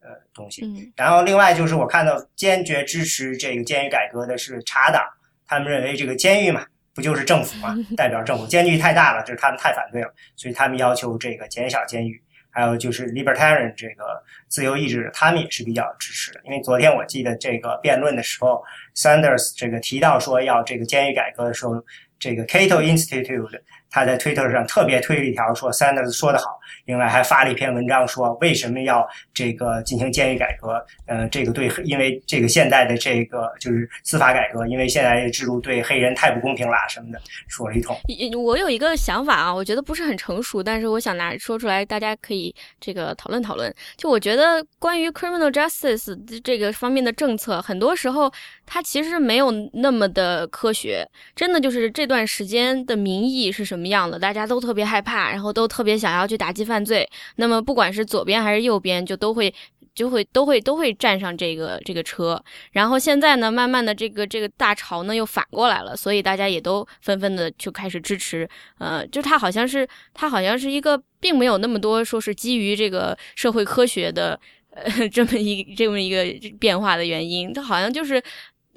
呃东西。嗯，然后另外就是我看到坚决支持这个监狱改革的是茶党，他们认为这个监狱嘛。不就是政府吗？代表政府，监狱太大了，就是他们太反对了，所以他们要求这个减小监狱。还有就是 libertarian 这个自由意志，他们也是比较支持的。因为昨天我记得这个辩论的时候，Sanders 这个提到说要这个监狱改革的时候，这个 Cato Institute。他在推特上特别推了一条说，Sanders 说得好，另外还发了一篇文章说为什么要这个进行监狱改革？呃，这个对，因为这个现在的这个就是司法改革，因为现在的制度对黑人太不公平啦什么的，说了一通。我有一个想法啊，我觉得不是很成熟，但是我想拿说出来，大家可以这个讨论讨论。就我觉得关于 criminal justice 这个方面的政策，很多时候它其实没有那么的科学，真的就是这段时间的民意是什么？样的，大家都特别害怕，然后都特别想要去打击犯罪。那么不管是左边还是右边，就都会就会都会都会站上这个这个车。然后现在呢，慢慢的这个这个大潮呢又反过来了，所以大家也都纷纷的就开始支持。呃，就它好像是它好像是一个并没有那么多说是基于这个社会科学的呃 这么一这么一个变化的原因，它好像就是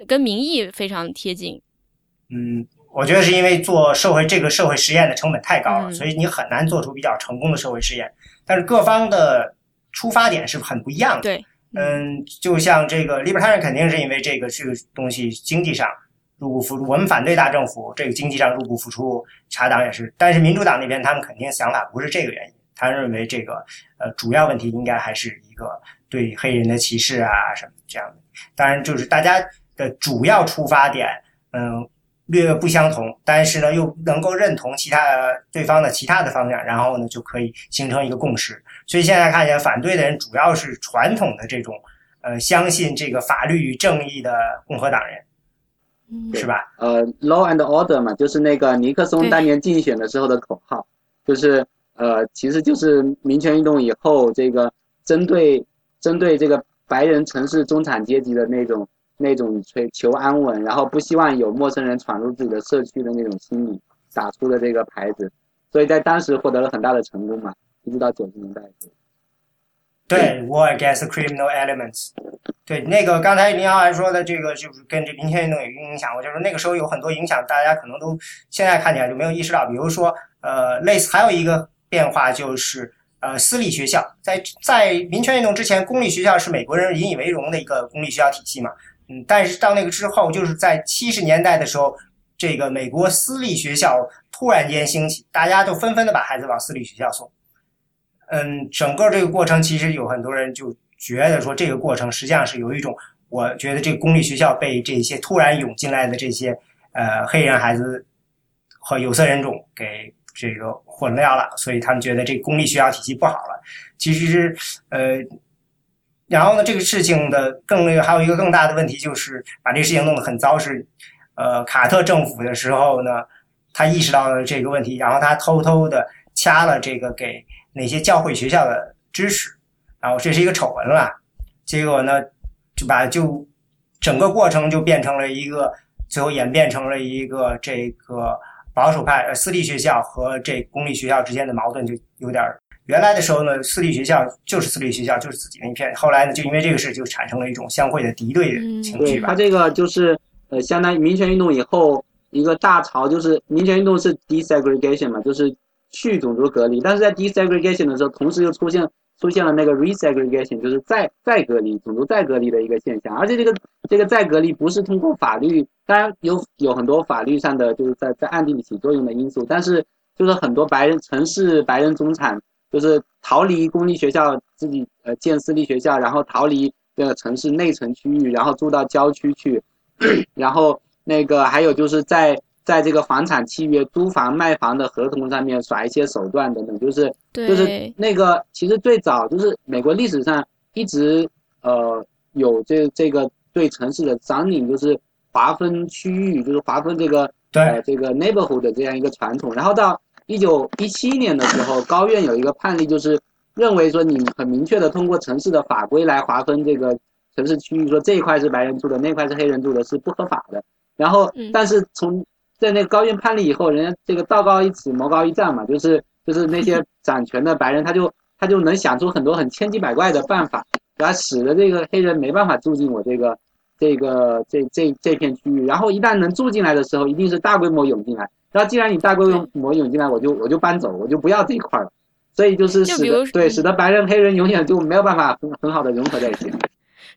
跟民意非常贴近。嗯。我觉得是因为做社会这个社会实验的成本太高了，所以你很难做出比较成功的社会实验。但是各方的出发点是很不一样的。对，嗯，就像这个 libertarian 肯定是因为这个这个东西经济上入不敷出，我们反对大政府，这个经济上入不敷出。查党也是，但是民主党那边他们肯定想法不是这个原因，他认为这个呃主要问题应该还是一个对黑人的歧视啊什么这样的。当然，就是大家的主要出发点，嗯。略不相同，但是呢，又能够认同其他对方的其他的方向，然后呢，就可以形成一个共识。所以现在看起来，反对的人主要是传统的这种，呃，相信这个法律与正义的共和党人，是吧？呃，law and order 嘛，就是那个尼克松当年竞选的时候的口号，就是呃，其实就是民权运动以后这个针对针对这个白人城市中产阶级的那种。那种追求安稳，然后不希望有陌生人闯入自己的社区的那种心理打出的这个牌子，所以在当时获得了很大的成功嘛。一直到九十年代。对，War against criminal elements。对，那个刚才林浩还说的这个，就是跟这民权运动有影响。我就是那个时候有很多影响，大家可能都现在看起来就没有意识到。比如说，呃，类似还有一个变化就是，呃，私立学校在在民权运动之前，公立学校是美国人引以为荣的一个公立学校体系嘛。嗯，但是到那个之后，就是在七十年代的时候，这个美国私立学校突然间兴起，大家都纷纷的把孩子往私立学校送，嗯，整个这个过程其实有很多人就觉得说，这个过程实际上是有一种，我觉得这个公立学校被这些突然涌进来的这些呃黑人孩子和有色人种给这个混掉了，所以他们觉得这公立学校体系不好了。其实是呃，然后呢，这个事情的更还有一个更大的问题就是把这事情弄得很糟，是呃卡特政府的时候呢，他意识到了这个问题，然后他偷偷的掐了这个给。哪些教会学校的支持，然后这是一个丑闻了。结果呢，就把就整个过程就变成了一个，最后演变成了一个这个保守派呃私立学校和这公立学校之间的矛盾，就有点原来的时候呢，私立学校就是私立学校就是自己那一片，后来呢，就因为这个事就产生了一种相会的敌对的情绪吧。他这个就是呃，相当于民权运动以后一个大潮，就是民权运动是 desegregation 嘛，就是。去种族隔离，但是在 desegregation 的时候，同时又出现出现了那个 resegregation，就是再再隔离种族再隔离的一个现象。而且这个这个再隔离不是通过法律，当然有有很多法律上的就是在在暗地里起作用的因素，但是就是很多白人城市白人中产就是逃离公立学校，自己呃建私立学校，然后逃离这个城市内城区域，然后住到郊区去，然后那个还有就是在。在这个房产契约、租房、卖房的合同上面耍一些手段等等，就是就是那个，其实最早就是美国历史上一直呃有这这个对城市的 zoning，就是划分区域，就是划分这个呃这个 neighborhood 的这样一个传统。然后到一九一七年的时候，高院有一个判例，就是认为说你很明确的通过城市的法规来划分这个城市区域，说这一块是白人住的，那块是黑人住的，是不合法的。然后但是从在那个高院判例以后，人家这个道高一尺，魔高一丈嘛，就是就是那些掌权的白人，他就他就能想出很多很千奇百怪的办法，然后使得这个黑人没办法住进我这个这个这这这片区域。然后一旦能住进来的时候，一定是大规模涌进来。然后既然你大规模涌进来，我就我就搬走，我就不要这一块了。所以就是使得对使得白人黑人永远就没有办法很很好的融合在一起。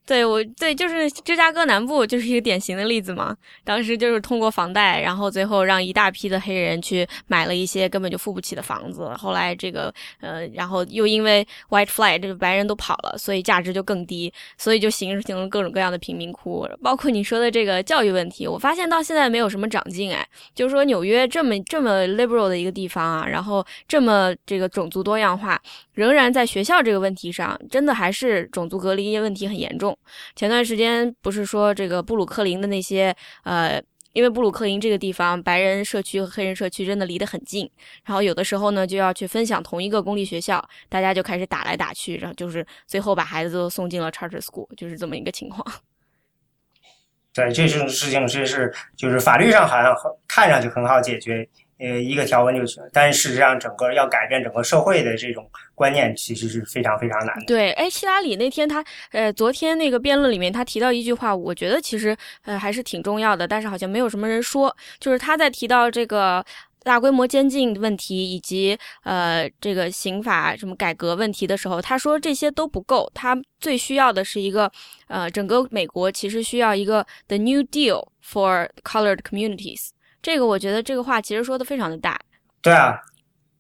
对我对就是芝加哥南部就是一个典型的例子嘛。当时就是通过房贷，然后最后让一大批的黑人去买了一些根本就付不起的房子。后来这个呃，然后又因为 white flight 这个白人都跑了，所以价值就更低，所以就形成了各种各样的贫民窟。包括你说的这个教育问题，我发现到现在没有什么长进哎。就是说纽约这么这么 liberal 的一个地方啊，然后这么这个种族多样化，仍然在学校这个问题上，真的还是种族隔离问题很严重。前段时间不是说这个布鲁克林的那些呃，因为布鲁克林这个地方白人社区和黑人社区真的离得很近，然后有的时候呢就要去分享同一个公立学校，大家就开始打来打去，然后就是最后把孩子都送进了 charter school，就是这么一个情况。对，这种事情是是就是法律上好像看上去很好解决。呃，一个条文就行，但事实上，整个要改变整个社会的这种观念，其实是非常非常难的。对，哎，希拉里那天他，呃，昨天那个辩论里面，他提到一句话，我觉得其实呃还是挺重要的，但是好像没有什么人说，就是他在提到这个大规模监禁问题以及呃这个刑法什么改革问题的时候，他说这些都不够，他最需要的是一个呃整个美国其实需要一个 the New Deal for colored communities。这个我觉得这个话其实说的非常的大。对啊，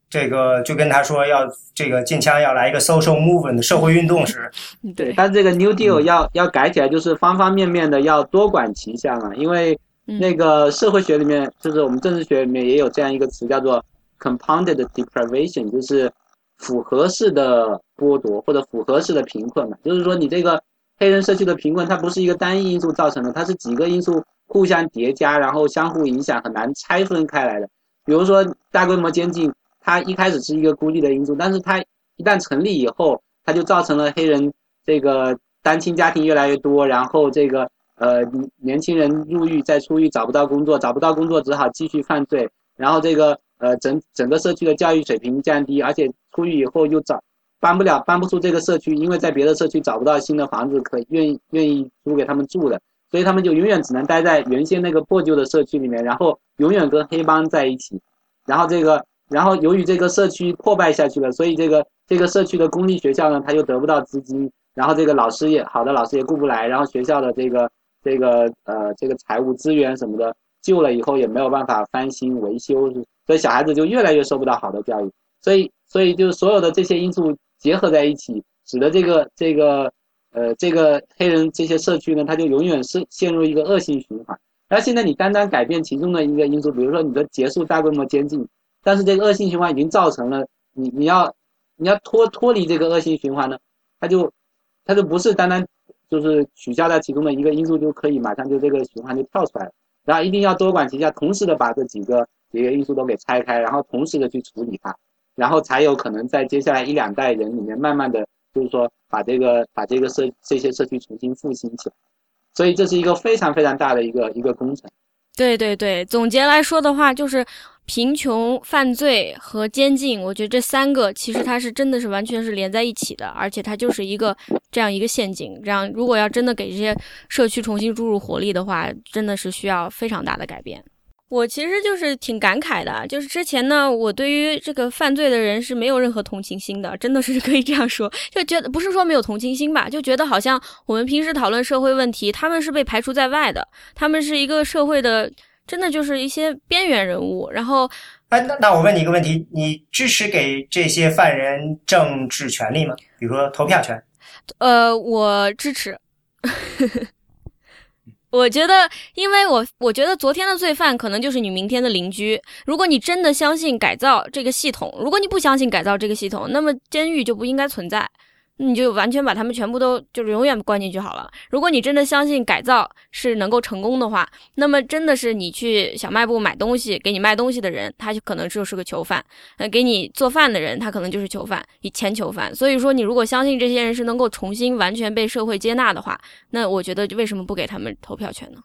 这个就跟他说要这个禁枪要来一个 social movement 社会运动似的。对，但这个 New Deal 要要改起来，就是方方面面的要多管齐下嘛。因为那个社会学里面，就是我们政治学里面也有这样一个词叫做 compounded deprivation，就是复合式的剥夺或者复合式的贫困嘛。就是说你这个黑人社区的贫困，它不是一个单一因素造成的，它是几个因素。互相叠加，然后相互影响，很难拆分开来的。比如说大规模监禁，它一开始是一个孤立的因素，但是它一旦成立以后，它就造成了黑人这个单亲家庭越来越多，然后这个呃年轻人入狱再出狱找不到工作，找不到工作只好继续犯罪，然后这个呃整 整个社区的教育水平降低，而且出狱以后又找搬不了搬不出这个社区，因为在别的社区找不到新的房子可愿意愿意租给他们住的。所以他们就永远只能待在原先那个破旧的社区里面，然后永远跟黑帮在一起，然后这个，然后由于这个社区破败下去了，所以这个这个社区的公立学校呢，他又得不到资金，然后这个老师也好的老师也顾不来，然后学校的这个这个呃这个财务资源什么的旧了以后也没有办法翻新维修，所以小孩子就越来越受不到好的教育。所以所以就所有的这些因素结合在一起，使得这个这个呃这个黑人这些社区呢，它就永远是陷入一个恶性循环。然后现在你单单改变其中的一个因素，比如说你的结束大规模监禁，但是这个恶性循环已经造成了你你要你要脱脱离这个恶性循环呢，它就它就不是单单就是取消掉其中的一个因素就可以马上就这个循环就跳出来了。然后一定要多管齐下，同时的把这几个几个因素都给拆开，然后同时的去处理它，然后才有可能在接下来一两代人里面，慢慢的就是说把这个把这个社这些社区重新复兴起来。所以这是一个非常非常大的一个一个工程。对对对，总结来说的话，就是贫穷、犯罪和监禁，我觉得这三个其实它是真的是完全是连在一起的，而且它就是一个这样一个陷阱。这样，如果要真的给这些社区重新注入活力的话，真的是需要非常大的改变。我其实就是挺感慨的，就是之前呢，我对于这个犯罪的人是没有任何同情心的，真的是 可以这样说，就觉得不是说没有同情心吧，就觉得好像我们平时讨论社会问题，他们是被排除在外的，他们是一个社会的，真的就是一些边缘人物。然后，哎，那那我问你一个问题，你支持给这些犯人政治权利吗？比如说投票权？呃，我支持。我觉得，因为我我觉得昨天的罪犯可能就是你明天的邻居。如果你真的相信改造这个系统，如果你不相信改造这个系统，那么监狱就不应该存在。你就完全把他们全部都就是永远关进去好了。如果你真的相信改造是能够成功的话，那么真的是你去小卖部买东西，给你卖东西的人，他就可能就是个囚犯；呃，给你做饭的人，他可能就是囚犯，以前囚犯。所以说，你如果相信这些人是能够重新完全被社会接纳的话，那我觉得为什么不给他们投票权呢？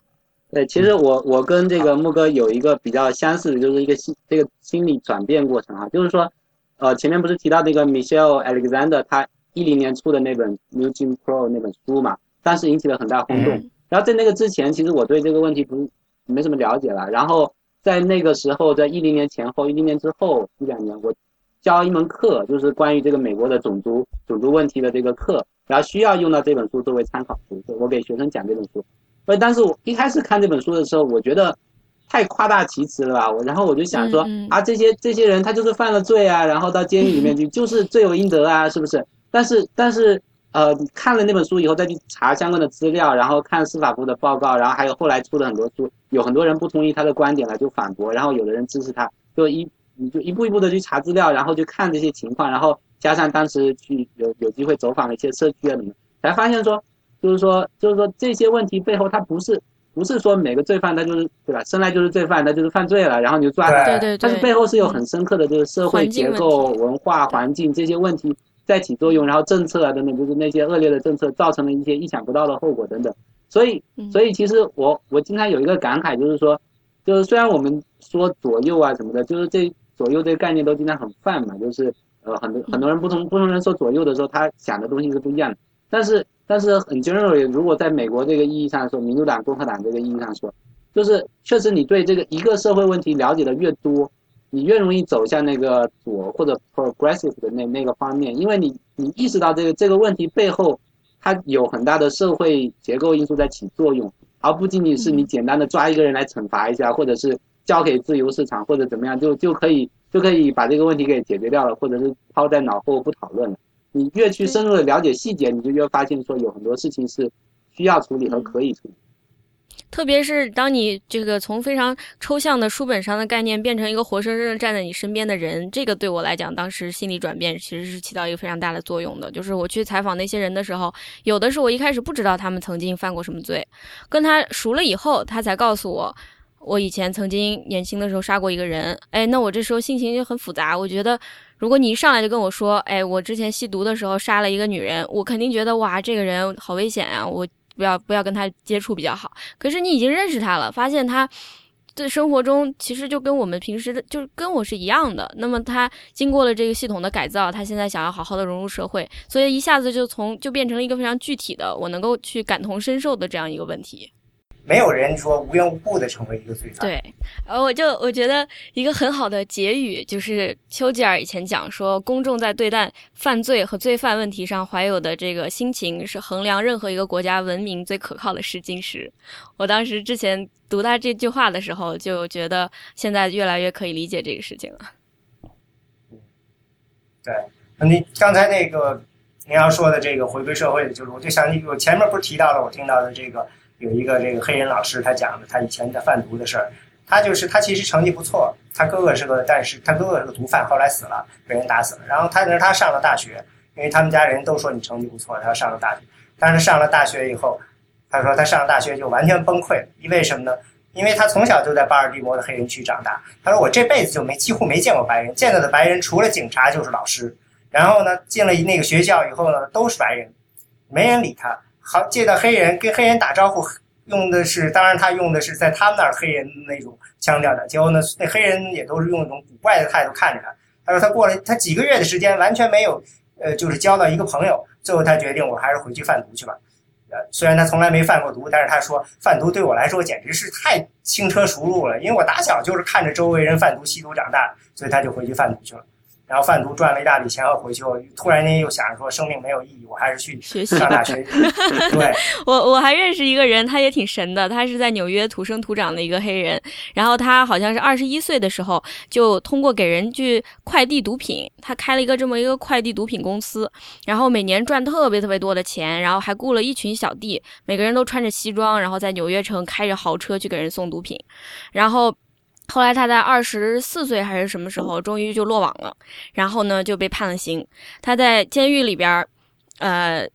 对，其实我我跟这个木哥有一个比较相似的，就是一个心这个心理转变过程啊，就是说，呃，前面不是提到那个 Michelle Alexander 他。一零年出的那本《New Jim Crow》那本书嘛，当时引起了很大轰动。然后在那个之前，其实我对这个问题不是没什么了解了。然后在那个时候，在一零年前后、一零年之后一两年，我教一门课，就是关于这个美国的种族种族问题的这个课，然后需要用到这本书作为参考书，我给学生讲这本书。所以，但是我一开始看这本书的时候，我觉得太夸大其词了吧？我然后我就想说啊，这些这些人他就是犯了罪啊，然后到监狱里面去就是罪有应得啊，是不是？但是，但是，呃，看了那本书以后，再去查相关的资料，然后看司法部的报告，然后还有后来出的很多书，有很多人不同意他的观点了，就反驳，然后有的人支持他，就一你就一步一步的去查资料，然后去看这些情况，然后加上当时去有有机会走访了一些社区啊什么，才发现说，就是说，就是说这些问题背后，他不是不是说每个罪犯他就是对吧，生来就是罪犯，他就是犯罪了，然后你就抓他，对对对，但是背后是有很深刻的这个社会结构、文化环境这些问题。在起作用，然后政策啊等等，就是那些恶劣的政策造成了一些意想不到的后果等等。所以，所以其实我我经常有一个感慨，就是说，就是虽然我们说左右啊什么的，就是这左右这个概念都经常很泛嘛，就是呃很多很多人不同不同人说左右的时候，他想的东西是不一样的。但是但是很 generally，如果在美国这个意义上说，民主党、共和党这个意义上说，就是确实你对这个一个社会问题了解的越多。你越容易走向那个左或者 progressive 的那那个方面，因为你你意识到这个这个问题背后，它有很大的社会结构因素在起作用，而不仅仅是你简单的抓一个人来惩罚一下，或者是交给自由市场或者怎么样就就可以就可以把这个问题给解决掉了，或者是抛在脑后不讨论了。你越去深入的了解细节，你就越发现说有很多事情是需要处理和可以处理。特别是当你这个从非常抽象的书本上的概念变成一个活生生的站在你身边的人，这个对我来讲，当时心理转变其实是起到一个非常大的作用的。就是我去采访那些人的时候，有的是我一开始不知道他们曾经犯过什么罪，跟他熟了以后，他才告诉我，我以前曾经年轻的时候杀过一个人。哎，那我这时候心情就很复杂。我觉得，如果你一上来就跟我说，哎，我之前吸毒的时候杀了一个女人，我肯定觉得哇，这个人好危险啊，我。不要不要跟他接触比较好。可是你已经认识他了，发现他在生活中其实就跟我们平时的，就是跟我是一样的。那么他经过了这个系统的改造，他现在想要好好的融入社会，所以一下子就从就变成了一个非常具体的，我能够去感同身受的这样一个问题。没有人说无缘无故的成为一个罪犯。对，呃，我就我觉得一个很好的结语就是丘吉尔以前讲说，公众在对待犯罪和罪犯问题上怀有的这个心情，是衡量任何一个国家文明最可靠的试金石。我当时之前读到这句话的时候，就觉得现在越来越可以理解这个事情了。对，你刚才那个您要说的这个回归社会的，就是我就想起我前面不是提到了我听到的这个有一个这个黑人老师他讲的他以前在贩毒的事儿，他就是他其实成绩不错，他哥哥是个但是他哥哥是个毒贩，后来死了，被人打死了。然后他那他上了大学，因为他们家人都说你成绩不错，他上了大学。但是上了大学以后，他说他上了大学就完全崩溃，因为什么呢？因为他从小就在巴尔的摩的黑人区长大。他说我这辈子就没几乎没见过白人，见到的白人除了警察就是老师。然后呢，进了那个学校以后呢，都是白人，没人理他。好，见到黑人跟黑人打招呼，用的是当然他用的是在他们那儿黑人那种腔调的。结果呢，那黑人也都是用一种古怪的态度看着他。他说他过了他几个月的时间完全没有，呃，就是交到一个朋友。最后他决定我还是回去贩毒去吧。呃，虽然他从来没贩过毒，但是他说贩毒对我来说简直是太轻车熟路了，因为我打小就是看着周围人贩毒吸毒长大，所以他就回去贩毒去了。然后贩毒赚了一大笔钱后回去，我突然间又想着说生命没有意义，我还是去上大学。对，我我还认识一个人，他也挺神的，他是在纽约土生土长的一个黑人，然后他好像是二十一岁的时候就通过给人去快递毒品，他开了一个这么一个快递毒品公司，然后每年赚特别特别多的钱，然后还雇了一群小弟，每个人都穿着西装，然后在纽约城开着豪车去给人送毒品，然后。后来他在二十四岁还是什么时候，终于就落网了，然后呢就被判了刑。他在监狱里边，呃，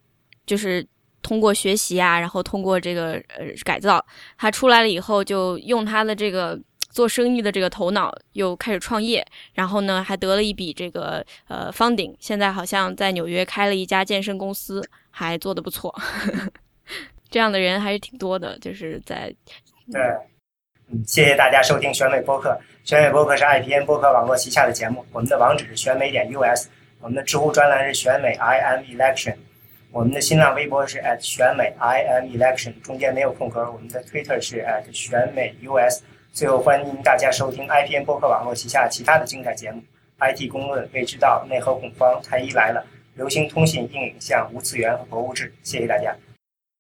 就是通过学习啊，然后通过这个呃改造，他出来了以后就用他的这个做生意的这个头脑，又开始创业，然后呢还得了一笔这个呃 funding，现在好像在纽约开了一家健身公司，还做得不错。这样的人还是挺多的，就是在对。谢谢大家收听选美播客。选美播客是 IPN 播客网络旗下的节目。我们的网址是选美点 US，我们的知乎专栏是选美 I M Election，我们的新浪微博是 at 选美 I M Election，中间没有空格。我们的 Twitter 是 at 选美 US。最后欢迎大家收听 IPN 播客网络旗下其他的精彩节目：IT 公论、未知道、内核恐慌、太医来了、流行通信、硬影像、无次元和博物志。谢谢大家。